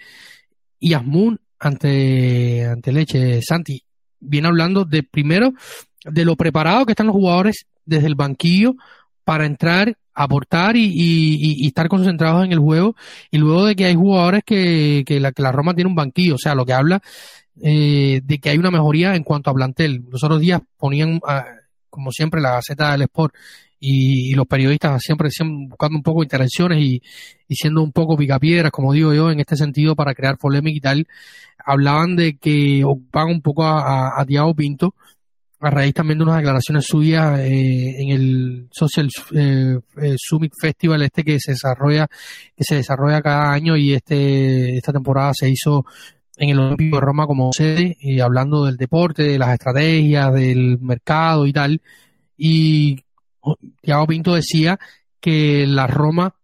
A: y Asmun ante, ante Leche, Santi, viene hablando de primero de lo preparado que están los jugadores desde el banquillo para entrar, aportar y, y, estar concentrados en el juego, y luego de que hay jugadores que, que, la, Roma tiene un banquillo, o sea, lo que habla eh, de que hay una mejoría en cuanto a plantel. Los otros días ponían, ah, como siempre, la Gaceta del Sport y, los periodistas siempre, buscando un poco intervenciones y, y, siendo un poco picapiedras, como digo yo, en este sentido, para crear polémica y tal, hablaban de que ocupaban un poco a, a, Diego Pinto, a raíz también de unas declaraciones suyas eh, en el Social eh, eh, Summit Festival este que se desarrolla que se desarrolla cada año y este esta temporada se hizo en el Olímpico de Roma como sede y hablando del deporte, de las estrategias, del mercado y tal y Tiago Pinto decía que la Roma,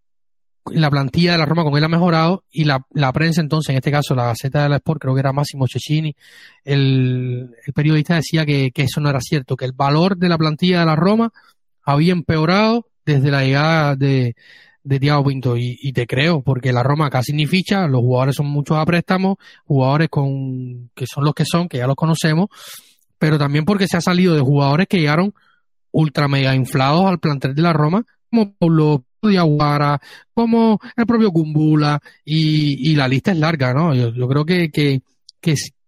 A: la plantilla de la Roma con él ha mejorado y la, prensa entonces, en este caso la Gaceta de la Sport, creo que era Máximo Cecchini, el, periodista decía que, eso no era cierto, que el valor de la plantilla de la Roma había empeorado desde la llegada de, de Pinto. Y, te creo, porque la Roma casi ni ficha, los jugadores son muchos a préstamos, jugadores con que son los que son, que ya los conocemos, pero también porque se ha salido de jugadores que llegaron ultra mega inflados al plantel de la Roma, como Paulo Diaguara, como el propio Kumbula, y, la lista es larga, ¿no? Yo, creo que, que,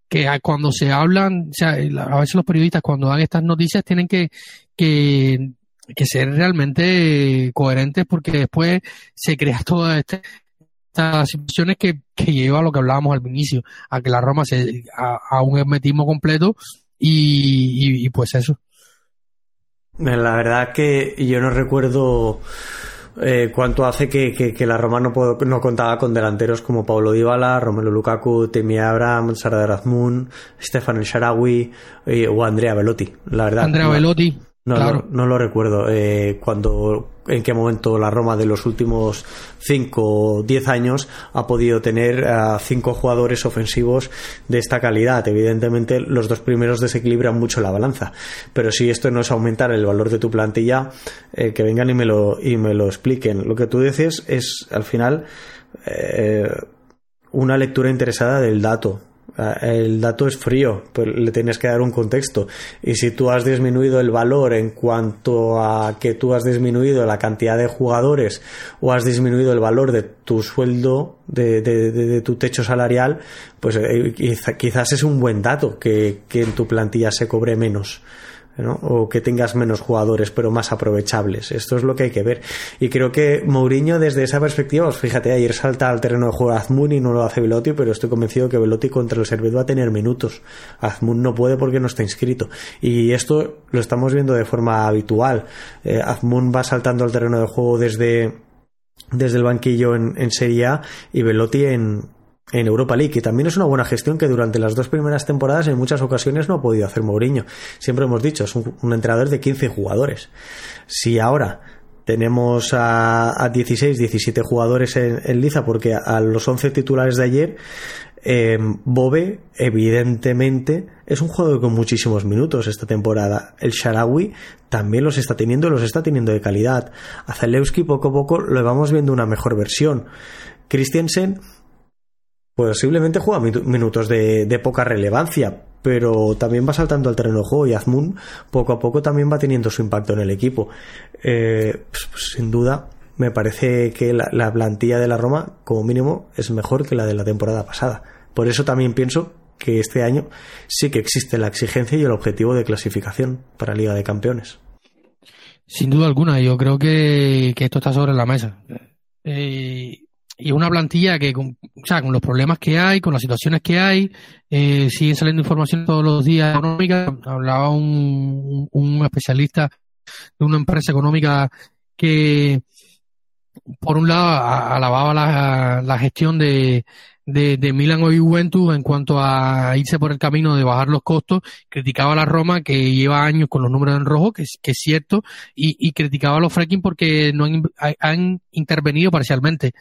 A: que, cuando se hablan, o sea, a veces los periodistas cuando dan estas noticias tienen que, que, ser realmente coherentes porque después se crea todas este, estas situaciones que, que lleva a lo que hablábamos al inicio, a que la Roma se, a, un hermetismo completo y, y pues eso.
B: La verdad que yo no recuerdo eh, cuánto hace que, la Roma no, no, contaba con delanteros como Paulo Dybala, Romelu Lukaku, Temi Abraham, Sardar Azmoun, Stefan El Sharawi eh, o Andrea Velotti. La verdad.
A: Andrea Velotti.
B: No, no, lo recuerdo. Eh, cuando, en qué momento la Roma de los últimos 5 o 10 años ha podido tener a cinco jugadores ofensivos de esta calidad. Evidentemente, los dos primeros desequilibran mucho la balanza. Pero si esto no es aumentar el valor de tu plantilla, eh, que vengan y me lo, y me lo expliquen. Lo que tú dices es, al final, eh, una lectura interesada del dato el dato es frío, le tienes que dar un contexto. Y si tú has disminuido el valor en cuanto a que tú has disminuido la cantidad de jugadores o has disminuido el valor de tu sueldo, de, de, tu techo salarial, pues eh, quizás es un buen dato que, que en tu plantilla se cobre menos o que tengas menos jugadores pero más aprovechables. Esto es lo que hay que ver. Y creo que Mourinho desde esa perspectiva, pues fíjate, ayer salta al terreno de juego Azmun y no lo hace Velotti, pero estoy convencido que Velotti contra el Servet va a tener minutos. Azmun no puede porque no está inscrito. Y esto lo estamos viendo de forma habitual. Eh, Azmun va saltando al terreno de juego desde desde el banquillo en, en Serie A y Velotti en, en Europa League, que también es una buena gestión que durante las dos primeras temporadas en muchas ocasiones no ha podido hacer Mourinho. Siempre hemos dicho, es un, entrenador de 15 jugadores. Si ahora tenemos a, 16, 17 jugadores en, Liza, porque a, los 11 titulares de ayer, eh, Bobe, evidentemente, es un jugador con muchísimos minutos esta temporada. El Sharawi también los está teniendo, los está teniendo de calidad. A Zalewski poco a poco lo vamos viendo una mejor versión. Christiansen posiblemente juega minutos de, poca relevancia, pero también va saltando al terreno de juego y Azmun poco a poco también va teniendo su impacto en el equipo. Eh, pues, pues, sin duda, me parece que la, plantilla de la Roma, como mínimo, es mejor que la de la temporada pasada. Por eso también pienso que este año sí que existe la exigencia y el objetivo de clasificación para Liga de Campeones.
A: Sin duda alguna, yo creo que, esto está sobre la mesa. Eh, y una plantilla que, con, o sea, con los problemas que hay, con las situaciones que hay, eh, siguen saliendo información todos los días económicas. Hablaba un, especialista de una empresa económica que, por un lado, alababa la, gestión de, de, de Milan o Juventus en cuanto a irse por el camino de bajar los costos, criticaba a la Roma que lleva años con los números en rojo, que, que es cierto, y, criticaba a los fracking porque no han intervenido parcialmente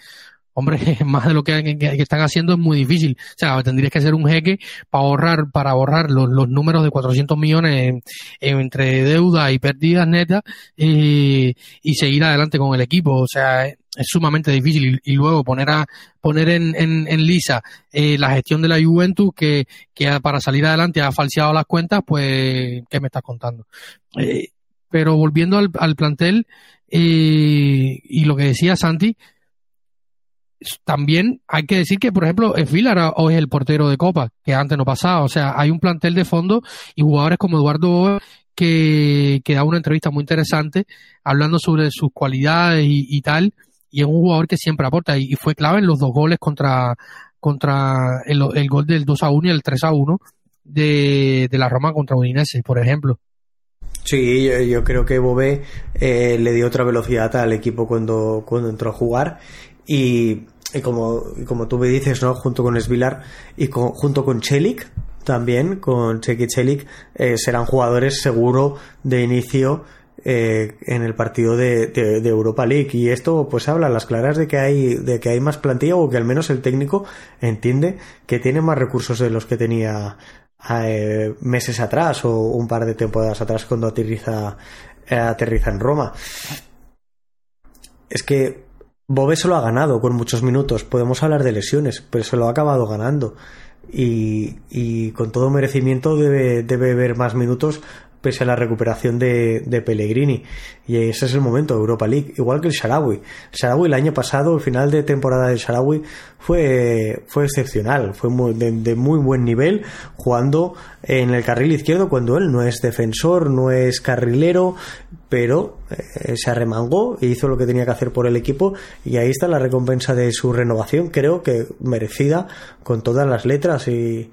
A: hombre, más de lo que, están haciendo es muy difícil. O sea, tendrías que hacer un jeque para ahorrar, para ahorrar los, números de 400 millones entre deuda y pérdidas netas y, seguir adelante con el equipo. O sea, es, sumamente difícil. Y, luego poner a poner en, en, en lisa eh, la gestión de la Juventus que, para salir adelante ha falseado las cuentas, pues, ¿qué me estás contando? Eh, pero volviendo al, al plantel eh, y lo que decía Santi, también hay que decir que, por ejemplo, es hoy es el portero de Copa, que antes no pasaba. O sea, hay un plantel de fondo y jugadores como Eduardo que, que da una entrevista muy interesante hablando sobre sus cualidades y, tal. Y es un jugador que siempre aporta y, fue clave en los dos goles contra, contra el, el gol del 2 a 1 y el 3 a 1 de, de la Roma contra Udinese, por ejemplo.
B: Sí, yo, creo que Bobé eh, le dio otra velocidad al equipo cuando, cuando entró a jugar y, como, como tú me dices, ¿no? Junto con Svilar y junto con Chelik, también, con Cheki Chelik, eh, serán jugadores seguro de inicio eh, en el partido de, de, Europa League. Y esto, pues habla a las claras de que hay, de que hay más plantilla o que al menos el técnico entiende que tiene más recursos de los que tenía eh, meses atrás o un par de temporadas atrás cuando aterriza, aterriza en Roma. Es que Bobe se lo ha ganado con muchos minutos. Podemos hablar de lesiones, pero se lo ha acabado ganando. Y, y con todo merecimiento debe, debe ver más minutos pese a la recuperación de, de, Pellegrini. Y ese es el momento, Europa League. Igual que el Sharawi. El Sharawi el año pasado, el final de temporada del Sharawi fue, fue excepcional. Fue de, muy buen nivel, jugando en el carril izquierdo cuando él no es defensor, no es carrilero, pero eh, se arremangó e hizo lo que tenía que hacer por el equipo. Y ahí está la recompensa de su renovación, creo que merecida con todas las letras. Y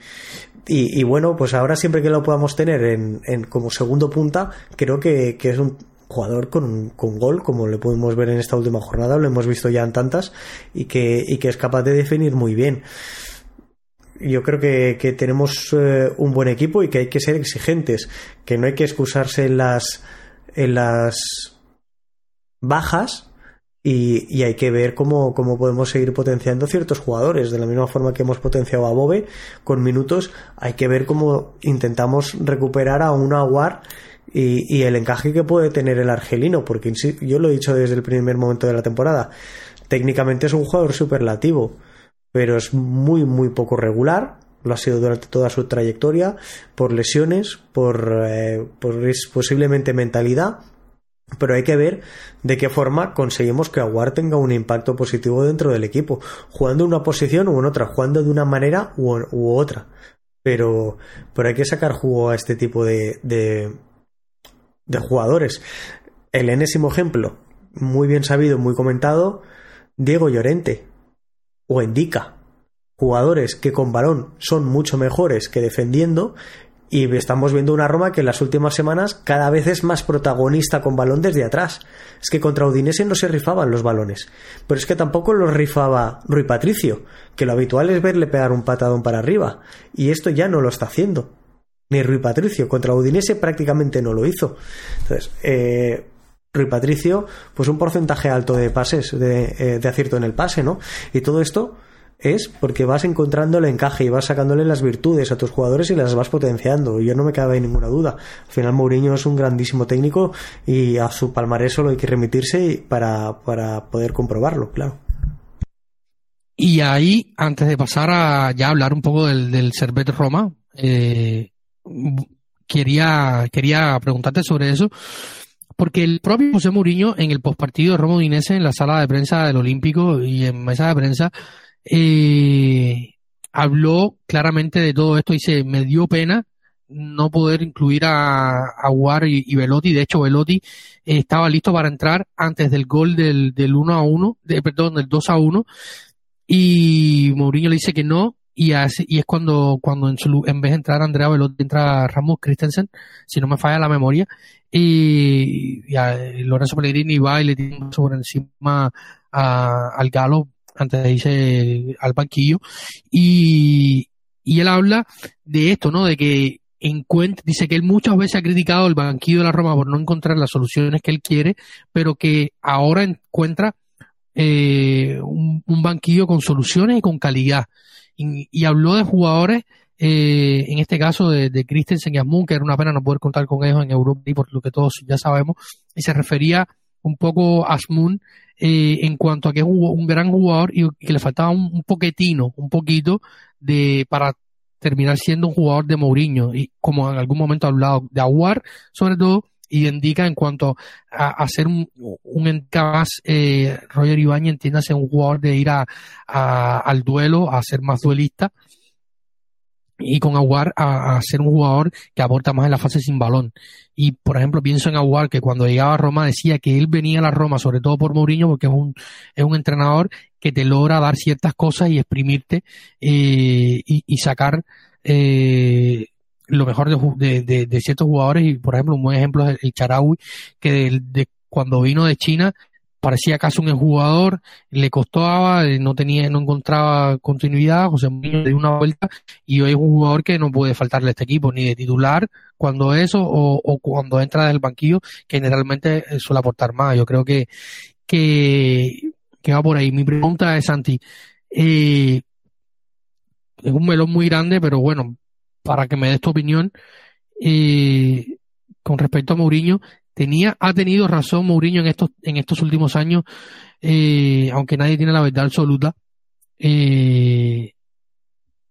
B: y, bueno, pues ahora siempre que lo podamos tener en, en como segundo punta, creo que, es un jugador con, con, gol, como le podemos ver en esta última jornada, lo hemos visto ya en tantas, y que, y que es capaz de definir muy bien. Yo creo que, que tenemos eh, un buen equipo y que hay que ser exigentes, que no hay que excusarse en las, en las bajas, y, hay que ver cómo, podemos seguir potenciando ciertos jugadores. De la misma forma que hemos potenciado a Bobe con minutos, hay que ver cómo intentamos recuperar a un Aguar y, y, el encaje que puede tener el argelino, porque yo lo he dicho desde el primer momento de la temporada. Técnicamente es un jugador superlativo, pero es muy, muy poco regular. Lo ha sido durante toda su trayectoria, por lesiones, por, eh, por posiblemente mentalidad pero hay que ver de qué forma conseguimos que Aguar tenga un impacto positivo dentro del equipo, jugando una posición u en otra, jugando de una manera u, otra. Pero, pero hay que sacar jugo a este tipo de, de, de jugadores. El enésimo ejemplo, muy bien sabido, muy comentado, Diego Llorente o Indica. Jugadores que con balón son mucho mejores que defendiendo y estamos viendo una Roma que en las últimas semanas cada vez es más protagonista con balón desde atrás. Es que contra Udinese no se rifaban los balones, pero es que tampoco los rifaba Rui Patricio, que lo habitual es verle pegar un patadón para arriba, y esto ya no lo está haciendo. Ni Rui Patricio, contra Udinese prácticamente no lo hizo. Entonces, eh, Rui Patricio, pues un porcentaje alto de pases, de, eh, de acierto en el pase, ¿no? Y todo esto es porque vas encontrando el encaje y vas sacándole las virtudes a tus jugadores y las vas potenciando. Yo no me cabe ninguna duda. Al final Mourinho es un grandísimo técnico y a su palmarés solo hay que remitirse para, para poder comprobarlo, claro.
A: Y ahí, antes de pasar a ya hablar un poco del, del Roma, eh, quería, quería preguntarte sobre eso, porque el propio José Mourinho en el postpartido de Roma Udinese en la sala de prensa del Olímpico y en mesa de prensa eh, habló claramente de todo esto. Dice, me dio pena no poder incluir a, a War y, Velotti. De hecho, Velotti estaba listo para entrar antes del gol del, del 1 a 1, de, perdón, del 2 a 1. Y Mourinho le dice que no. Y, así, y es cuando, cuando en, su, en vez de entrar Andrea Velotti, entra Ramos Christensen, si no me falla la memoria. Y, y Lorenzo Pellegrini va y le tiene sobre encima a, al Galo antes de irse al banquillo. Y, y él habla de esto, ¿no? De que encuentra, dice que él muchas veces ha criticado el banquillo de la Roma por no encontrar las soluciones que él quiere, pero que ahora encuentra eh, un, banquillo con soluciones y con calidad. Y, habló de jugadores, eh, en este caso de, de Christensen y que era una pena no poder contar con ellos en Europa y por lo que todos ya sabemos, y se refería un poco Asmun eh, en cuanto a que es un, gran jugador y que le faltaba un, un poquetino, un poquito de para terminar siendo un jugador de Mourinho. Y como en algún momento ha hablado de Aguar sobre todo y indica en cuanto a, hacer un, un más eh, Roger Ibañez entiéndase un jugador de ir a, al duelo a ser más duelista y con Aguar a, ser un jugador que aporta más en la fase sin balón. Y por ejemplo, pienso en Aguar que cuando llegaba a Roma decía que él venía a la Roma sobre todo por Mourinho porque es un, es un entrenador que te logra dar ciertas cosas y exprimirte eh, y, sacar eh, lo mejor de, de, ciertos jugadores. Y por ejemplo, un buen ejemplo es el, Charaui, que de, cuando vino de China parecía casi un jugador, le costaba, eh, no tenía, no encontraba continuidad, José Mourinho dio una vuelta y hoy es un jugador que no puede faltarle a este equipo, ni de titular cuando eso, o, cuando entra del banquillo, generalmente eh, suele aportar más. Yo creo que, que, va por ahí. Mi pregunta es, Santi, eh, es un melón muy grande, pero bueno, para que me des tu opinión, con respecto a Mourinho, tenía, ha tenido razón Mourinho en estos, en estos últimos años, eh, aunque nadie tiene la verdad absoluta. Eh,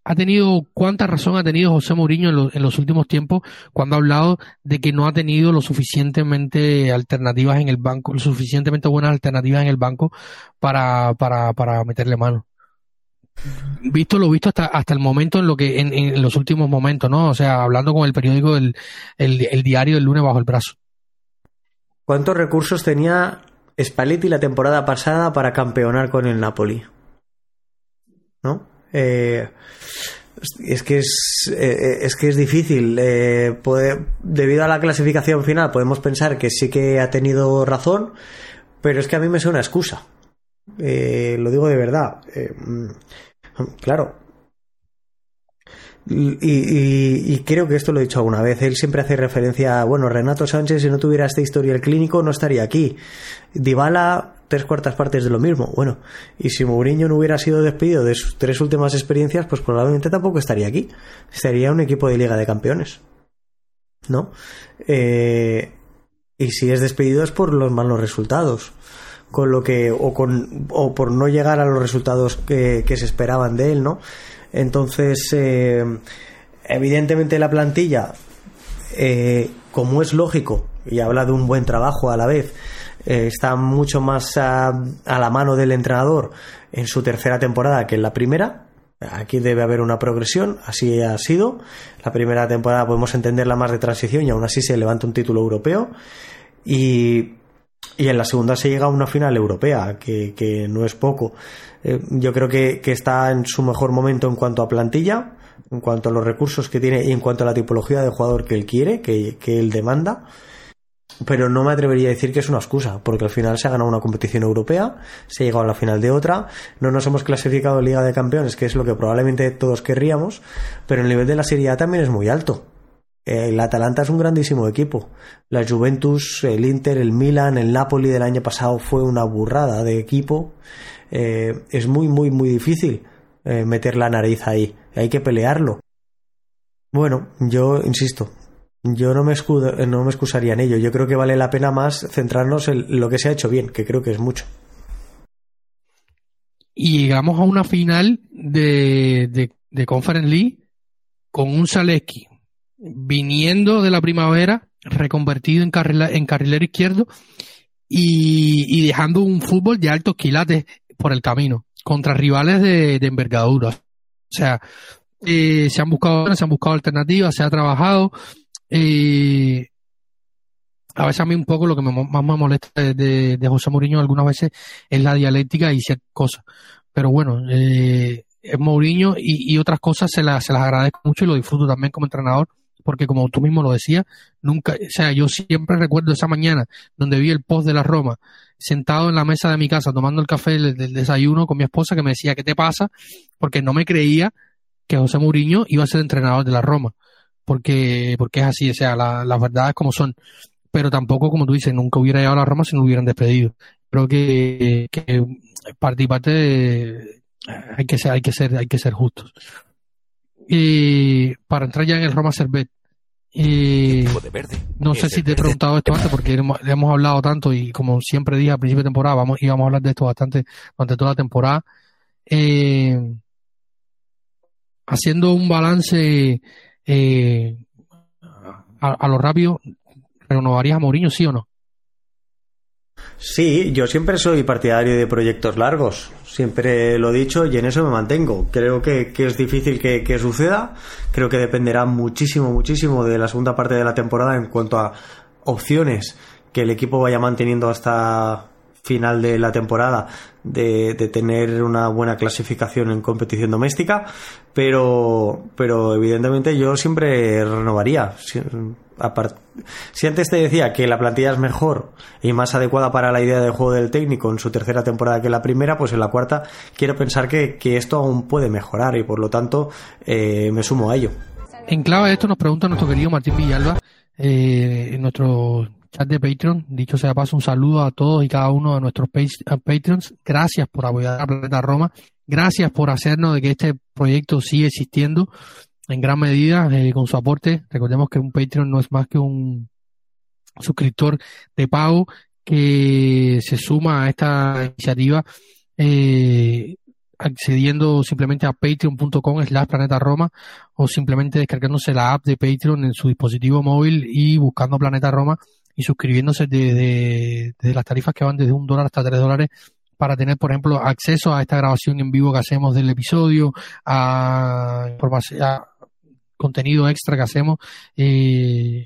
A: ha tenido, cuánta razón ha tenido José Mourinho en, los últimos tiempos cuando ha hablado de que no ha tenido lo suficientemente alternativas en el banco, lo suficientemente buenas alternativas en el banco para, para, para meterle mano visto lo visto hasta, hasta el momento en lo que en, los últimos momentos, ¿no? O sea, hablando con el periódico del el diario del lunes bajo el brazo.
B: ¿Cuántos recursos tenía Spalletti la temporada pasada para campeonar con el Napoli? ¿No? Eh, es que es, eh, es que es difícil. Eh, debido a la clasificación final, podemos pensar que sí que ha tenido razón, pero es que a mí me suena excusa. lo digo de verdad. Mm, claro, y, creo que esto lo he dicho alguna vez. Él siempre hace referencia a, bueno, Renato Sánchez, si no tuviera esta historia el clínico, no estaría aquí. Dybala, tres cuartas partes de lo mismo. Bueno, y si Mourinho no hubiera sido despedido de sus tres últimas experiencias, pues probablemente tampoco estaría aquí. Estaría un equipo de Liga de Campeones. ¿No? Eh, y si es despedido es por los malos resultados con lo que o con o por no llegar a los resultados que se esperaban de él no entonces, eh, evidentemente la plantilla, eh, como es lógico, y habla de un buen trabajo a la vez, eh, está mucho más a, la mano del entrenador en su tercera temporada que en la primera. Aquí debe haber una progresión, así ha sido. La primera temporada podemos entenderla más de transición y aún así se levanta un título europeo. Y, y en la segunda se llega a una final europea, que, que no es poco. Eh, yo creo que, está en su mejor momento en cuanto a plantilla, en cuanto a los recursos que tiene y en cuanto a la tipología de jugador que él quiere, que, él demanda. Pero no me atrevería a decir que es una excusa, porque al final se ha ganado una competición europea, se ha llegado a la final de otra, no nos hemos clasificado en Liga de Campeones, que es lo que probablemente todos querríamos, pero el nivel de la Serie A también es muy alto. El Atalanta es un grandísimo equipo. La Juventus, el Inter, el Milan, el Napoli del año pasado fue una burrada de equipo. Eh, es muy, muy, muy difícil eh, meter la nariz ahí. Hay que pelearlo. Bueno, yo insisto, yo no me, no me excusaría en ello. Yo creo que vale la pena más centrarnos en lo que se ha hecho bien, que creo que es mucho.
A: Y llegamos a una final de, de, de Conference League con un Zaleski viniendo de la primavera, reconvertido en, en carrilero izquierdo y, dejando un fútbol de altos quilates por el camino, contra rivales de, envergadura. sea, eh, se han buscado se han buscado alternativas, se ha trabajado. Eh, a veces a mí un poco lo que más me molesta de, José Mourinho algunas veces es la dialéctica y ciertas cosas. Pero bueno, eh, es Mourinho y, otras cosas se, las, se las agradezco mucho y lo disfruto también como entrenador porque como tú mismo lo decías, nunca, o sea, yo siempre recuerdo esa mañana donde vi el post de la Roma, sentado en la mesa de mi casa tomando el café del, desayuno con mi esposa que me decía, ¿qué te pasa? Porque no me creía que José Mourinho iba a ser entrenador de la Roma, porque, porque es así, o sea, las verdades como son, pero tampoco, como tú dices, nunca hubiera llegado a la Roma si no hubieran despedido. Creo que, que parte y parte hay que ser, hay que ser, hay que ser justos. Y para entrar ya en el Roma Servet, y no sé si te he preguntado esto antes porque hemos, hemos, hablado tanto y como siempre dije al principio de temporada, vamos, íbamos a hablar de esto bastante durante toda la temporada. Eh, haciendo un balance eh, a, lo rápido, ¿renovarías a Mourinho, sí o no?
B: Sí, yo siempre soy partidario de proyectos largos, siempre lo he dicho y en eso me mantengo. Creo que, es difícil que, suceda, creo que dependerá muchísimo, muchísimo de la segunda parte de la temporada en cuanto a opciones que el equipo vaya manteniendo hasta final de la temporada de, tener una buena clasificación en competición doméstica, pero, pero evidentemente yo siempre renovaría. Si, antes te decía que la plantilla es mejor y más adecuada para la idea de juego del técnico en su tercera temporada que la primera, pues en la cuarta quiero pensar que, esto aún puede mejorar y por lo tanto eh, me sumo a ello.
A: En clave de esto nos pregunta nuestro querido Martín Villalba, eh, nuestro chat de Patreon. Dicho sea paso, un saludo a todos y cada uno de nuestros Patreons. Gracias por apoyar a Planeta Roma. Gracias por hacernos de que este proyecto siga existiendo en gran medida eh, con su aporte. Recordemos que un Patreon no es más que un suscriptor de pago que se suma a esta iniciativa eh, accediendo simplemente a patreon.com slash planeta Roma o simplemente descargándose la app de Patreon en su dispositivo móvil y buscando Planeta Roma y suscribiéndose de, las tarifas que van desde un dólar hasta tres dólares para tener, por ejemplo, acceso a esta grabación en vivo que hacemos del episodio, a, a contenido extra que hacemos y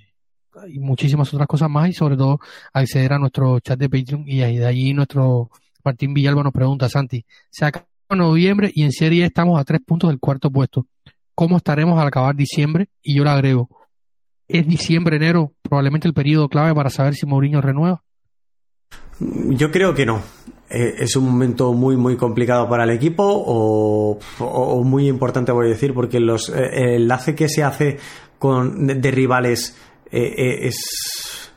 A: muchísimas otras cosas más y sobre todo acceder a nuestro chat de Patreon y de allí nuestro Martín Villalba nos pregunta, Santi, se acaba noviembre y en serie estamos a tres puntos del cuarto puesto. ¿Cómo estaremos al acabar diciembre? Y yo le agrego, ¿Es diciembre, enero probablemente el periodo clave para saber si Mourinho renueva?
B: Yo creo que no. Eh, es un momento muy, muy complicado para el equipo o, muy importante, voy a decir, porque eh, el enlace que se hace con, de, rivales eh, es,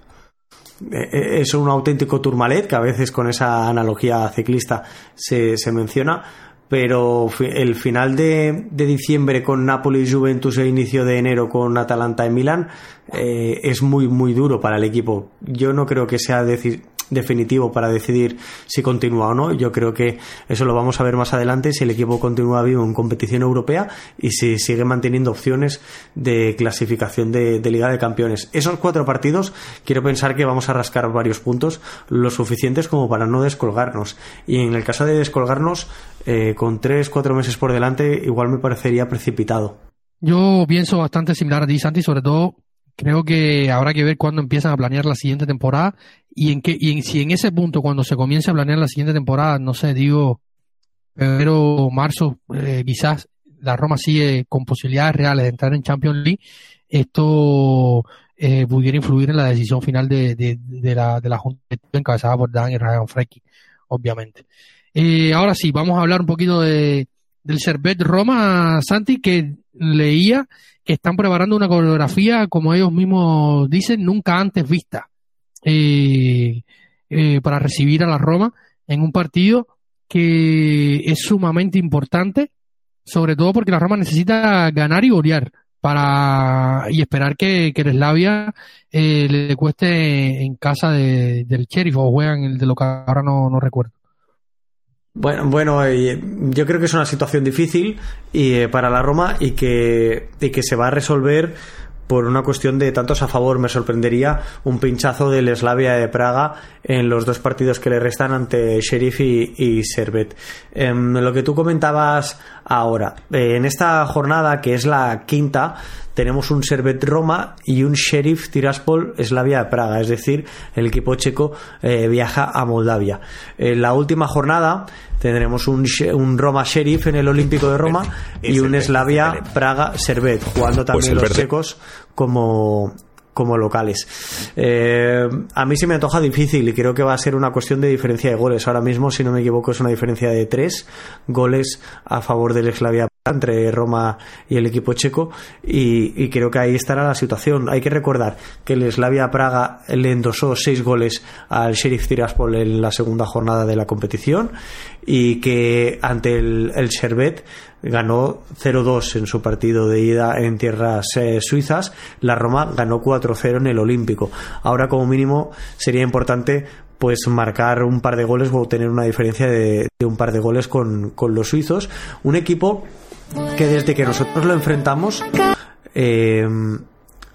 B: es un auténtico turmalet, que a veces con esa analogía ciclista se, se menciona pero el final de, diciembre con Napoli Juventus e inicio de enero con Atalanta en Milán es muy muy duro para el equipo. Yo no creo que sea decir definitivo para decidir si continúa o no. Yo creo que eso lo vamos a ver más adelante si el equipo continúa vivo en competición europea y si sigue manteniendo opciones de clasificación de, Liga de Campeones. Esos cuatro partidos quiero pensar que vamos a rascar varios puntos lo suficientes como para no descolgarnos. Y en el caso de descolgarnos, eh, con tres, cuatro meses por delante, igual me parecería precipitado.
A: Yo pienso bastante similar a ti, Santi, sobre todo creo que habrá que ver cuándo empiezan a planear la siguiente temporada y en qué y si en ese punto cuando se comience a planear la siguiente temporada, no sé, digo febrero, marzo, eh, quizás la Roma sigue con posibilidades reales de entrar en Champions League, esto eh, pudiera influir en la decisión final de, de, la, de la Junta encabezada por Dan y Ryan Frecki, obviamente. Eh, ahora sí, vamos a hablar un poquito de, del Servet Roma, Santi, que leía están preparando una coreografía, como ellos mismos dicen, nunca antes vista, eh, eh, para recibir a la Roma en un partido que es sumamente importante, sobre todo porque la Roma necesita ganar y golear para y esperar que, que el eh, le cueste en casa de, del Sheriff o juegan el de lo que ahora no, no recuerdo.
B: Bueno, bueno eh, yo creo que es una situación difícil y, eh, para la Roma y que, y que se va a resolver por una cuestión de tantos a favor. Me sorprendería un pinchazo del Slavia de Praga en los dos partidos que le restan ante Sheriff y, Servet. Em, lo que tú comentabas ahora, eh, en esta jornada que es la quinta, tenemos un Servet Roma y un Sheriff Tiraspol Slavia de Praga, es decir, el equipo checo viaja a Moldavia. En la última jornada tendremos un, un Roma Sheriff en el Olímpico de Roma y un Slavia Praga Servet, jugando pues también los checos como como locales. Eh, a mí se me antoja difícil y creo que va a ser una cuestión de diferencia de goles. Ahora mismo, si no me equivoco, es una diferencia de tres goles a favor del Slavia entre Roma y el equipo checo y, creo que ahí estará la situación. Hay que recordar que el Slavia Praga le endosó seis goles al Sheriff Tiraspol en la segunda jornada de la competición y que ante el, el ganó 0-2 en su partido de ida en tierras eh, suizas. La Roma ganó 4-0 en el Olímpico. Ahora como mínimo sería importante pues marcar un par de goles o tener una diferencia de, un par de goles con, con los suizos. Un equipo que desde que nosotros lo enfrentamos eh,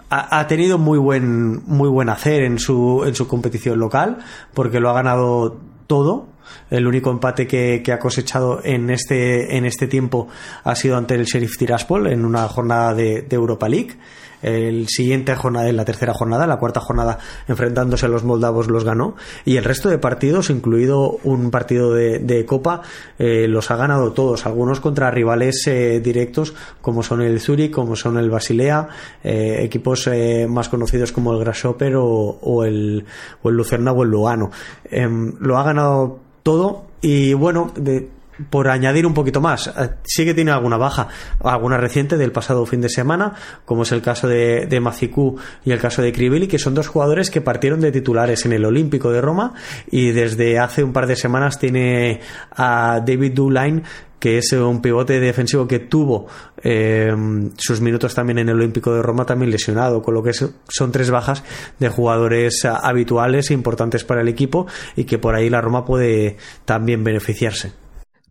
B: ha, tenido muy buen muy buen hacer en su en su competición local porque lo ha ganado todo el único empate que, ha cosechado en este en este tiempo ha sido ante el Sheriff Tiraspol en una jornada de Europa League el siguiente jornada, en la tercera jornada, la cuarta jornada, enfrentándose a los moldavos, los ganó. Y el resto de partidos, incluido un partido de, Copa, eh, los ha ganado todos. Algunos contra rivales eh, directos, como son el Zurich, como son el Basilea, eh, equipos más conocidos como el Grasshopper o, el, o el Lucerna o el Lugano. Em, lo ha ganado todo. Y bueno, de, por añadir un poquito más, eh, sí que tiene alguna baja, alguna reciente del pasado fin de semana, como es el caso de, de Macicú y el caso de Crivelli, que son dos jugadores que partieron de titulares en el Olímpico de Roma y desde hace un par de semanas tiene a David Dulain que es un pivote defensivo que tuvo eh, sus minutos también en el Olímpico de Roma, también lesionado, con lo que son tres bajas de jugadores habituales e importantes para el equipo y que por ahí la Roma puede también beneficiarse.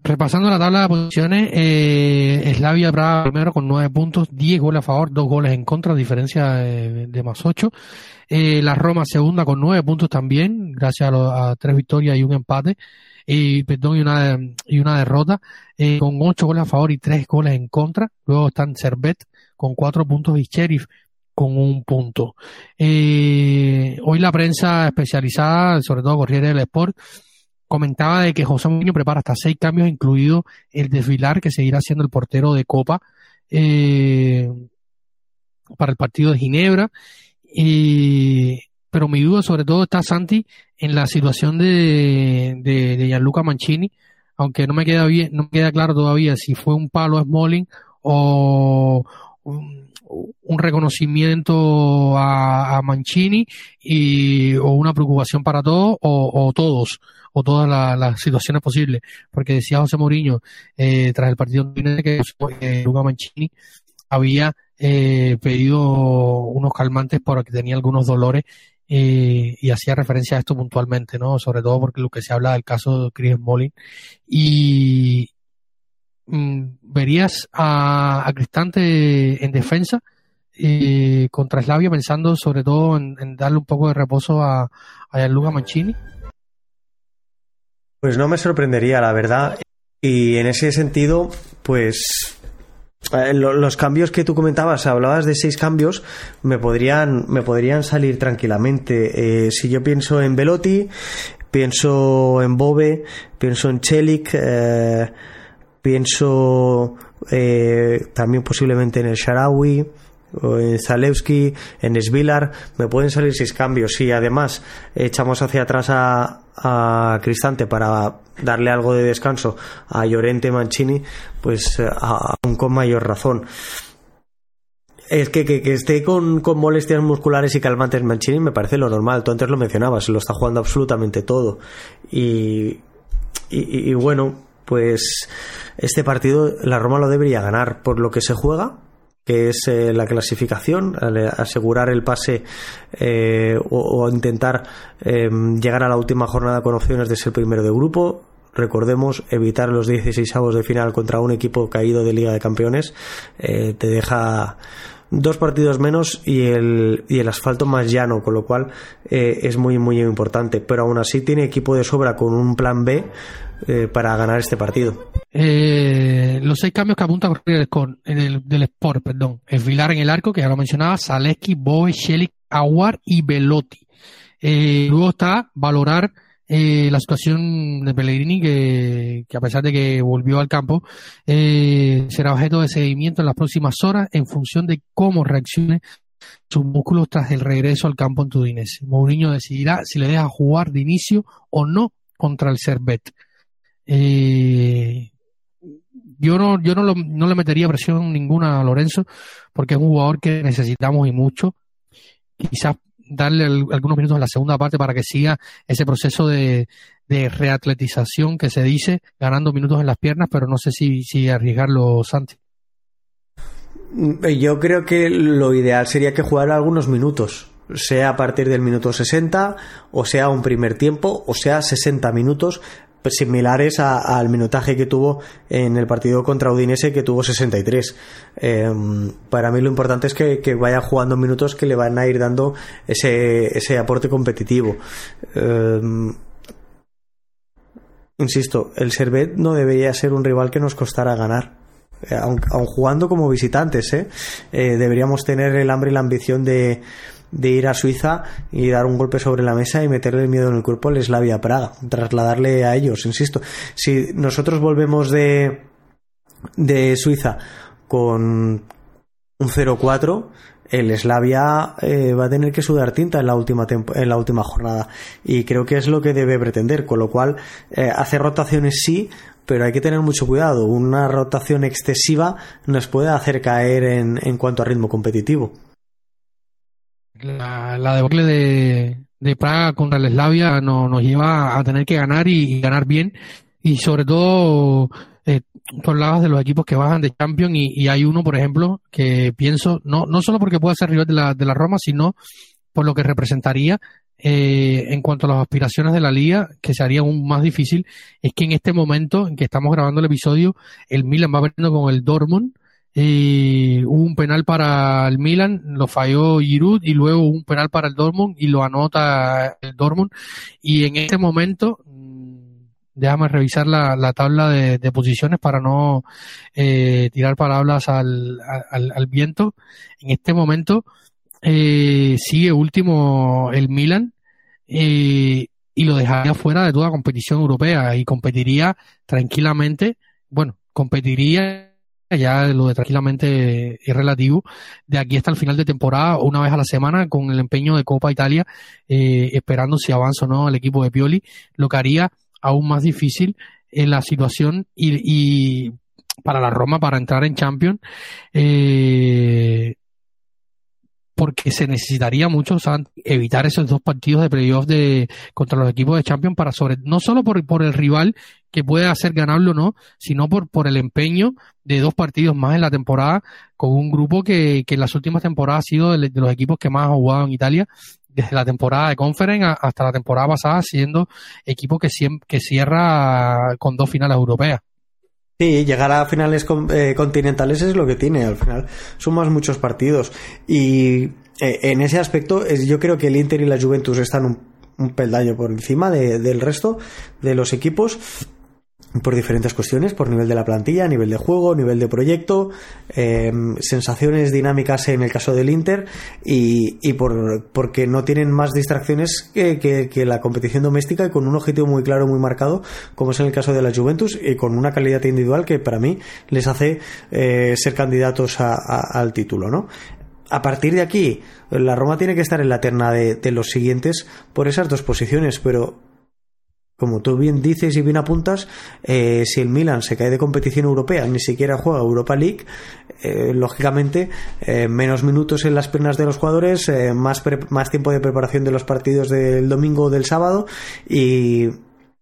A: Repasando la tabla de posiciones, eh, Slavia Praga primero con nueve puntos, 10 goles a favor, dos goles en contra, diferencia de, más ocho. Eh, la Roma segunda con nueve puntos también, gracias a, tres victorias y un empate, y perdón, y una, y una derrota, eh, con ocho goles a favor y tres goles en contra. Luego están Servet con cuatro puntos y Sheriff con un punto. Eh, hoy la prensa especializada, sobre todo Corriere del Sport, comentaba de que José Mourinho prepara hasta seis cambios, incluido el desfilar que seguirá siendo el portero de Copa eh, para el partido de Ginebra. pero mi duda sobre todo está Santi en la situación de, de, Gianluca Mancini, aunque no me queda bien, no me queda claro todavía si fue un palo a Smalling o un, reconocimiento a, Mancini y, o una preocupación para todos o todos o todas las situaciones posibles. Porque decía José Mourinho, eh, tras el partido que eh, Luca Mancini había eh, pedido unos calmantes porque tenía algunos dolores eh, y hacía referencia a esto puntualmente, ¿no? Sobre todo porque lo que se habla del caso de Chris Molin. Y verías a, Cristante en defensa eh, contra Slavia pensando sobre todo en, darle un poco de reposo a, a Mancini.
B: Pues no me sorprendería, la verdad. Y en ese sentido, pues eh, los cambios que tú comentabas, hablabas de seis cambios, me podrían, me podrían salir tranquilamente. Eh, si yo pienso en Velotti, pienso en Bobe, pienso en Chelik, eh, pienso también posiblemente en el Sharawi, o en Zalewski, en Svilar, me pueden salir seis cambios. Si además echamos hacia atrás a, a Cristante para darle algo de descanso a Llorente Mancini, pues eh, aún con mayor razón. Es que, que, esté con, con, molestias musculares y calmantes Mancini me parece lo normal. Tú antes lo mencionabas, lo está jugando absolutamente todo. Y, y, y bueno, pues este partido la Roma lo debería ganar por lo que se juega, que es eh, la clasificación, asegurar el pase eh, o, intentar em, llegar a la última jornada con opciones de ser primero de grupo. Recordemos, evitar los 16 avos de final contra un equipo caído de Liga de Campeones eh, te deja dos partidos menos y el, y el asfalto más llano, con lo cual eh, es muy, muy importante. Pero aún así tiene equipo de sobra con un plan B eh, para ganar este partido.
A: Eh, los seis cambios que apunta con en el, del Sport, perdón. Es Vilar en el arco, que ya lo mencionaba, Zaleski, Boe, Shelik, Aguar y Velotti. Eh, luego está valorar eh, la situación de Pellegrini, que, que, a pesar de que volvió al campo, eh, será objeto de seguimiento en las próximas horas en función de cómo reaccione sus músculos tras el regreso al campo en Tudinese. Mourinho decidirá si le deja jugar de inicio o no contra el Servet. Eh, yo no, yo no, lo, no le metería presión ninguna a Lorenzo, porque es un jugador que necesitamos y mucho. Quizás darle algunos minutos en la segunda parte para que siga ese proceso de, de reatletización que se dice, ganando minutos en las piernas, pero no sé si, si arriesgarlo, Santi.
B: Yo creo que lo ideal sería que jugara algunos minutos, sea a partir del minuto 60, o sea un primer tiempo, o sea 60 minutos, pues, similares al minutaje que tuvo en el partido contra Udinese que tuvo 63 eh, para mí lo importante es que, vaya jugando minutos que le van a ir dando ese, ese aporte competitivo. Eh, insisto el Servet no debería ser un rival que nos costara ganar. Eh, aun, jugando como visitantes ¿eh? deberíamos tener el hambre y la ambición de de ir a Suiza y dar un golpe sobre la mesa y meterle el miedo en el cuerpo al Slavia Praga, trasladarle a ellos, insisto. Si nosotros volvemos de, de Suiza con un 0-4, el Slavia eh, va a tener que sudar tinta en la última en la última jornada. Y creo que es lo que debe pretender con lo cual eh, hacer rotaciones sí pero hay que tener mucho cuidado. Una rotación excesiva nos puede hacer caer en, en cuanto a ritmo competitivo
A: la, la debacle de, de Praga contra el Slavia no, nos lleva a tener que ganar y, ganar bien. Y sobre todo, eh, tú de los equipos que bajan de Champions y, y, hay uno, por ejemplo, que pienso, no, no solo porque pueda ser rival de la, de la Roma, sino por lo que representaría eh, en cuanto a las aspiraciones de la liga, que se haría aún más difícil, es que en este momento en que estamos grabando el episodio, el Milan va perdiendo con el Dortmund hubo un penal para el Milan, lo falló Giroud y luego un penal para el Dortmund y lo anota el Dortmund. Y en este momento mm, déjame revisar la, la tabla de, posiciones para no eh, tirar palabras al, al, al, viento. En este momento eh, sigue último el Milan eh, y lo dejaría fuera de toda competición europea y competiría tranquilamente bueno competiría ya lo de tranquilamente es relativo, de aquí hasta el final de temporada, una vez a la semana, con el empeño de Copa Italia, eh, esperando si avanza o no el equipo de Pioli, lo que haría aún más difícil en la situación y, y para la Roma para entrar en Champions. Eh, porque se necesitaría mucho evitar esos dos partidos de playoff de contra los equipos de Champions para sobre no solo por, el rival que puede hacer ganarlo o no, sino por, por el empeño de dos partidos más en la temporada con un grupo que, que en las últimas temporadas ha sido de, de los equipos que más ha jugado en Italia desde la temporada de Conference hasta la temporada pasada siendo equipo que, que cierra con dos finales europeas.
B: Sí, llegar a finales eh, continentales es lo que tiene, al final sumas muchos partidos. Y eh, en ese aspecto yo creo que el Inter y la Juventus están un, un peldaño por encima de, del resto de los equipos por diferentes cuestiones, por nivel de la plantilla, nivel de juego, nivel de proyecto, eh, sensaciones dinámicas en el caso del Inter y, y por, porque no tienen más distracciones que, que, que, la competición doméstica y con un objetivo muy claro, muy marcado, como es en el caso de la Juventus y con una calidad individual que para mí les hace eh, ser candidatos a, al título, ¿no? A partir de aquí, la Roma tiene que estar en la terna de los siguientes por esas dos posiciones, pero como tú bien dices y bien apuntas, eh, si el Milan se cae de competición europea, ni siquiera juega Europa League, eh, lógicamente eh, menos minutos en las piernas de los jugadores, más, más tiempo de preparación de los partidos del domingo o del sábado y,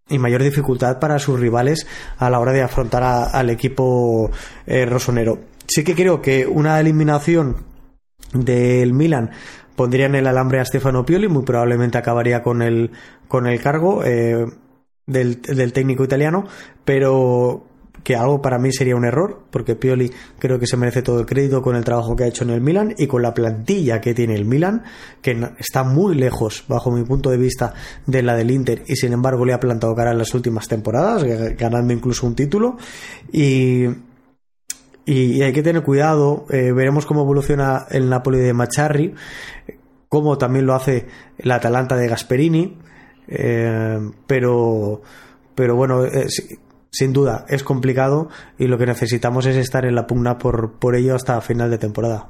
B: y mayor dificultad para sus rivales a la hora de afrontar a, al equipo rosonero. Sí que creo que una eliminación del Milan pondría en el alambre a Stefano Pioli, muy probablemente acabaría con el, con el cargo. Del, técnico italiano, pero que algo para mí sería un error, porque Pioli creo que se merece todo el crédito con el trabajo que ha hecho en el Milan y con la plantilla que tiene el Milan, que está muy lejos, bajo mi punto de vista, de la del Inter y sin embargo le ha plantado cara en las últimas temporadas, ganando incluso un título. Y, y, hay que tener cuidado, eh, veremos cómo evoluciona el Napoli de Macharri, como también lo hace el Atalanta de Gasperini, eh, pero, pero bueno, eh, sin duda es complicado y lo que necesitamos es estar en la pugna por, por ello hasta final de temporada.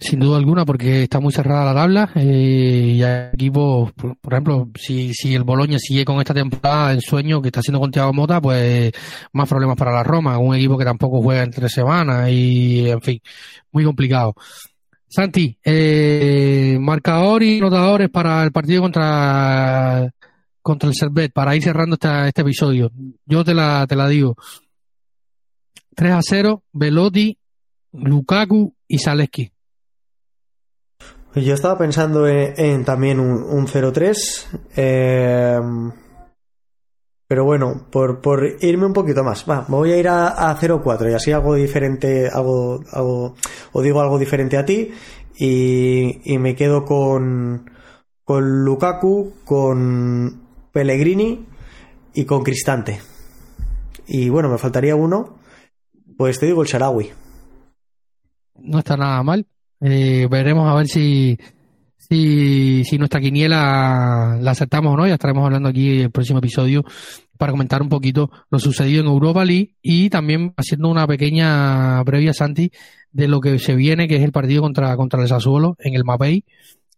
A: Sin duda alguna, porque está muy cerrada la tabla eh, y hay equipos, por, ejemplo, si, si el Boloña sigue con esta temporada en sueño que está haciendo con Thiago Mota, pues más problemas para la Roma, un equipo que tampoco juega en tres semanas y, en fin, muy complicado. Santi, eh, marcador y notadores para el partido contra contra el Servet para ir cerrando este episodio. Yo te la, te la digo. 3 a 0, Velotti, Lukaku y Zaleski.
B: Yo estaba pensando en, también un, un 0-3. Eh, pero bueno, por, por, irme un poquito más. Va, me voy a ir a, a 0-4 y así algo diferente, algo, algo, o digo algo diferente a ti. Y, y me quedo con, con Lukaku, con Pellegrini y con Cristante. Y bueno, me faltaría uno. Pues te digo el Sharawi.
A: No está nada mal. Eh, veremos a ver si, si, si nuestra quiniela la aceptamos o no. Ya estaremos hablando aquí el próximo episodio para comentar un poquito lo sucedido en Europa League y también haciendo una pequeña previa, Santi, de lo que se viene, que es el partido contra, contra el Sassuolo en el Mapei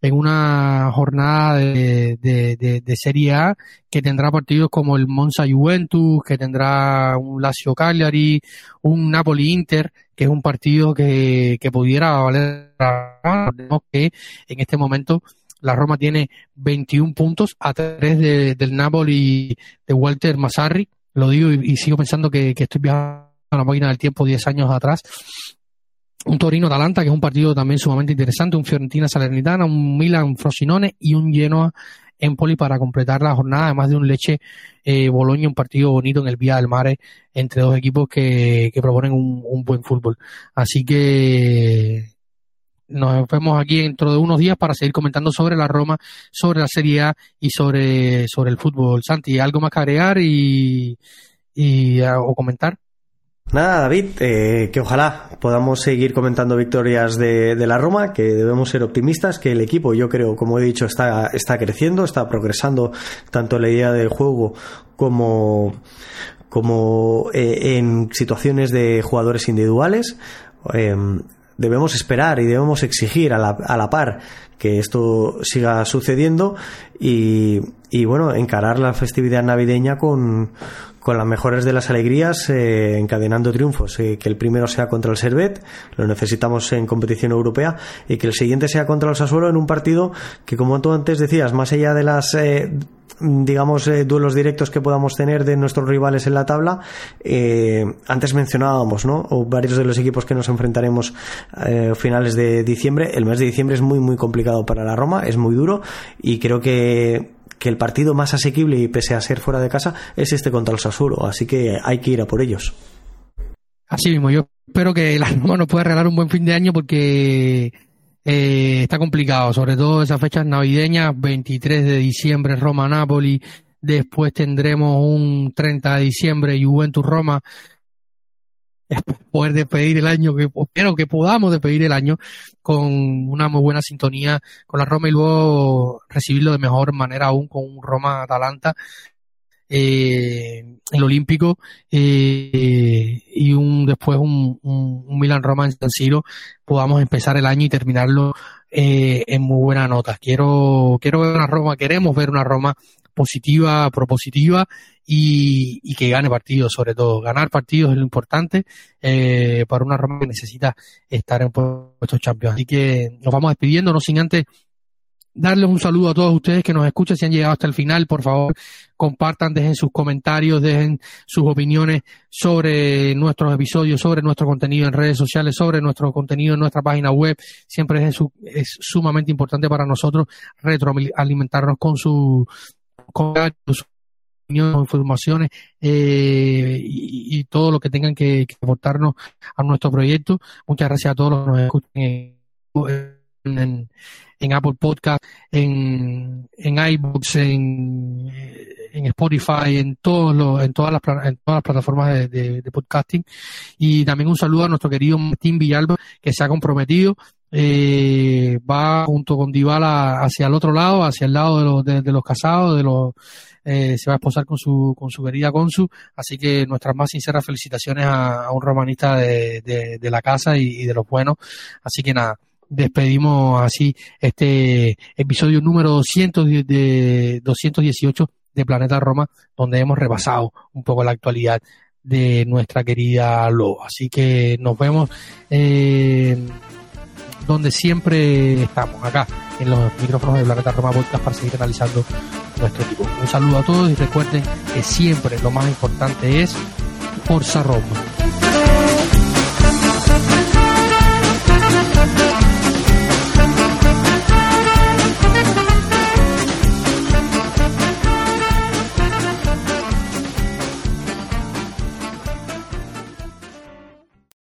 A: en una jornada de, de, Serie A que tendrá partidos como el Monza Juventus, que tendrá un Lazio Cagliari, un Napoli Inter, que es un partido que, que pudiera valer que en este momento la Roma tiene 21 puntos a 3 del Napoli de Walter Massarri. Lo digo y, sigo pensando que, que estoy viajando a la máquina del tiempo 10 años atrás un Torino Atalanta, que es un partido también sumamente interesante, un Fiorentina Salernitana, un Milan Frosinone y un Genoa Empoli para completar la jornada, además de un Leche eh, un partido bonito en el Vía del Mare entre dos equipos que, que proponen un, buen fútbol. Así que nos vemos aquí dentro de unos días para seguir comentando sobre la Roma, sobre la Serie A y sobre, sobre el fútbol. Santi, ¿algo más que agregar y, y o comentar?
B: Nada, David, eh, que ojalá podamos seguir comentando victorias de, la Roma, que debemos ser optimistas, que el equipo, yo creo, como he dicho, está, está creciendo, está progresando tanto en la idea del juego como, como eh, en situaciones de jugadores individuales. Em, debemos esperar y debemos exigir a la, a la par que esto siga sucediendo y, y bueno, encarar la festividad navideña con, con las mejores de las alegrías, eh, encadenando triunfos. Eh, que el primero sea contra el Servet, lo necesitamos en competición europea, y que el siguiente sea contra el Sassuolo en un partido que, como tú antes decías, más allá de las. Eh, digamos, duelos directos que podamos tener de nuestros rivales en la tabla. antes mencionábamos, ¿no? O varios de los equipos que nos enfrentaremos a finales de diciembre. El mes de diciembre es muy, muy complicado para la Roma, es muy duro y creo que que el partido más asequible y pese a ser fuera de casa es este contra el Sassuolo, así que hay que ir a por ellos.
A: Así mismo, yo espero que la Roma nos pueda regalar un buen fin de año porque eh, está complicado, sobre todo esas fechas navideñas, 23 de diciembre Roma-Napoli, después tendremos un 30 de diciembre Juventus-Roma, poder despedir el año, que espero que podamos despedir el año con una muy buena sintonía con la Roma y luego recibirlo de mejor manera aún con un Roma-Atalanta eh, el Olímpico eh, y un después un, un, Milan Roma en San Siro podamos empezar el año y terminarlo eh, en muy buena nota. Quiero quiero ver una Roma, queremos ver una Roma positiva, propositiva y, que gane partidos, sobre todo. Ganar partidos es lo importante eh, para una Roma que necesita estar en puestos champions. Así que nos vamos despidiendo, no sin antes darles un saludo a todos ustedes que nos escuchan, si han llegado hasta el final, por favor, compartan, dejen sus comentarios, dejen sus opiniones sobre nuestros episodios, sobre nuestro contenido en redes sociales, sobre nuestro contenido en nuestra página web. Siempre es, es sumamente importante para nosotros retroalimentarnos con su con informaciones eh, y, todo lo que tengan que, aportarnos a nuestro proyecto. Muchas gracias a todos los que nos escuchan en, Apple Podcast, en, en iBooks, en, en Spotify, en todos los, en todas las en todas las plataformas de, podcasting. Y también un saludo a nuestro querido Martín Villalba, que se ha comprometido eh, va junto con Dybala hacia el otro lado, hacia el lado de los, de, los casados, de los eh, se va a esposar con su con su querida Consu, así que nuestras más sinceras felicitaciones a, un romanista de, de, la casa y, de los buenos, así que nada, despedimos así este episodio número 200 de 218 de Planeta Roma, donde hemos repasado un poco la actualidad de nuestra querida Loba. Así que nos vemos eh, donde siempre estamos, acá, en los micrófonos de Planeta Roma Podcast para seguir analizando nuestro equipo. Un saludo a todos y recuerden que siempre lo más importante es Forza Roma.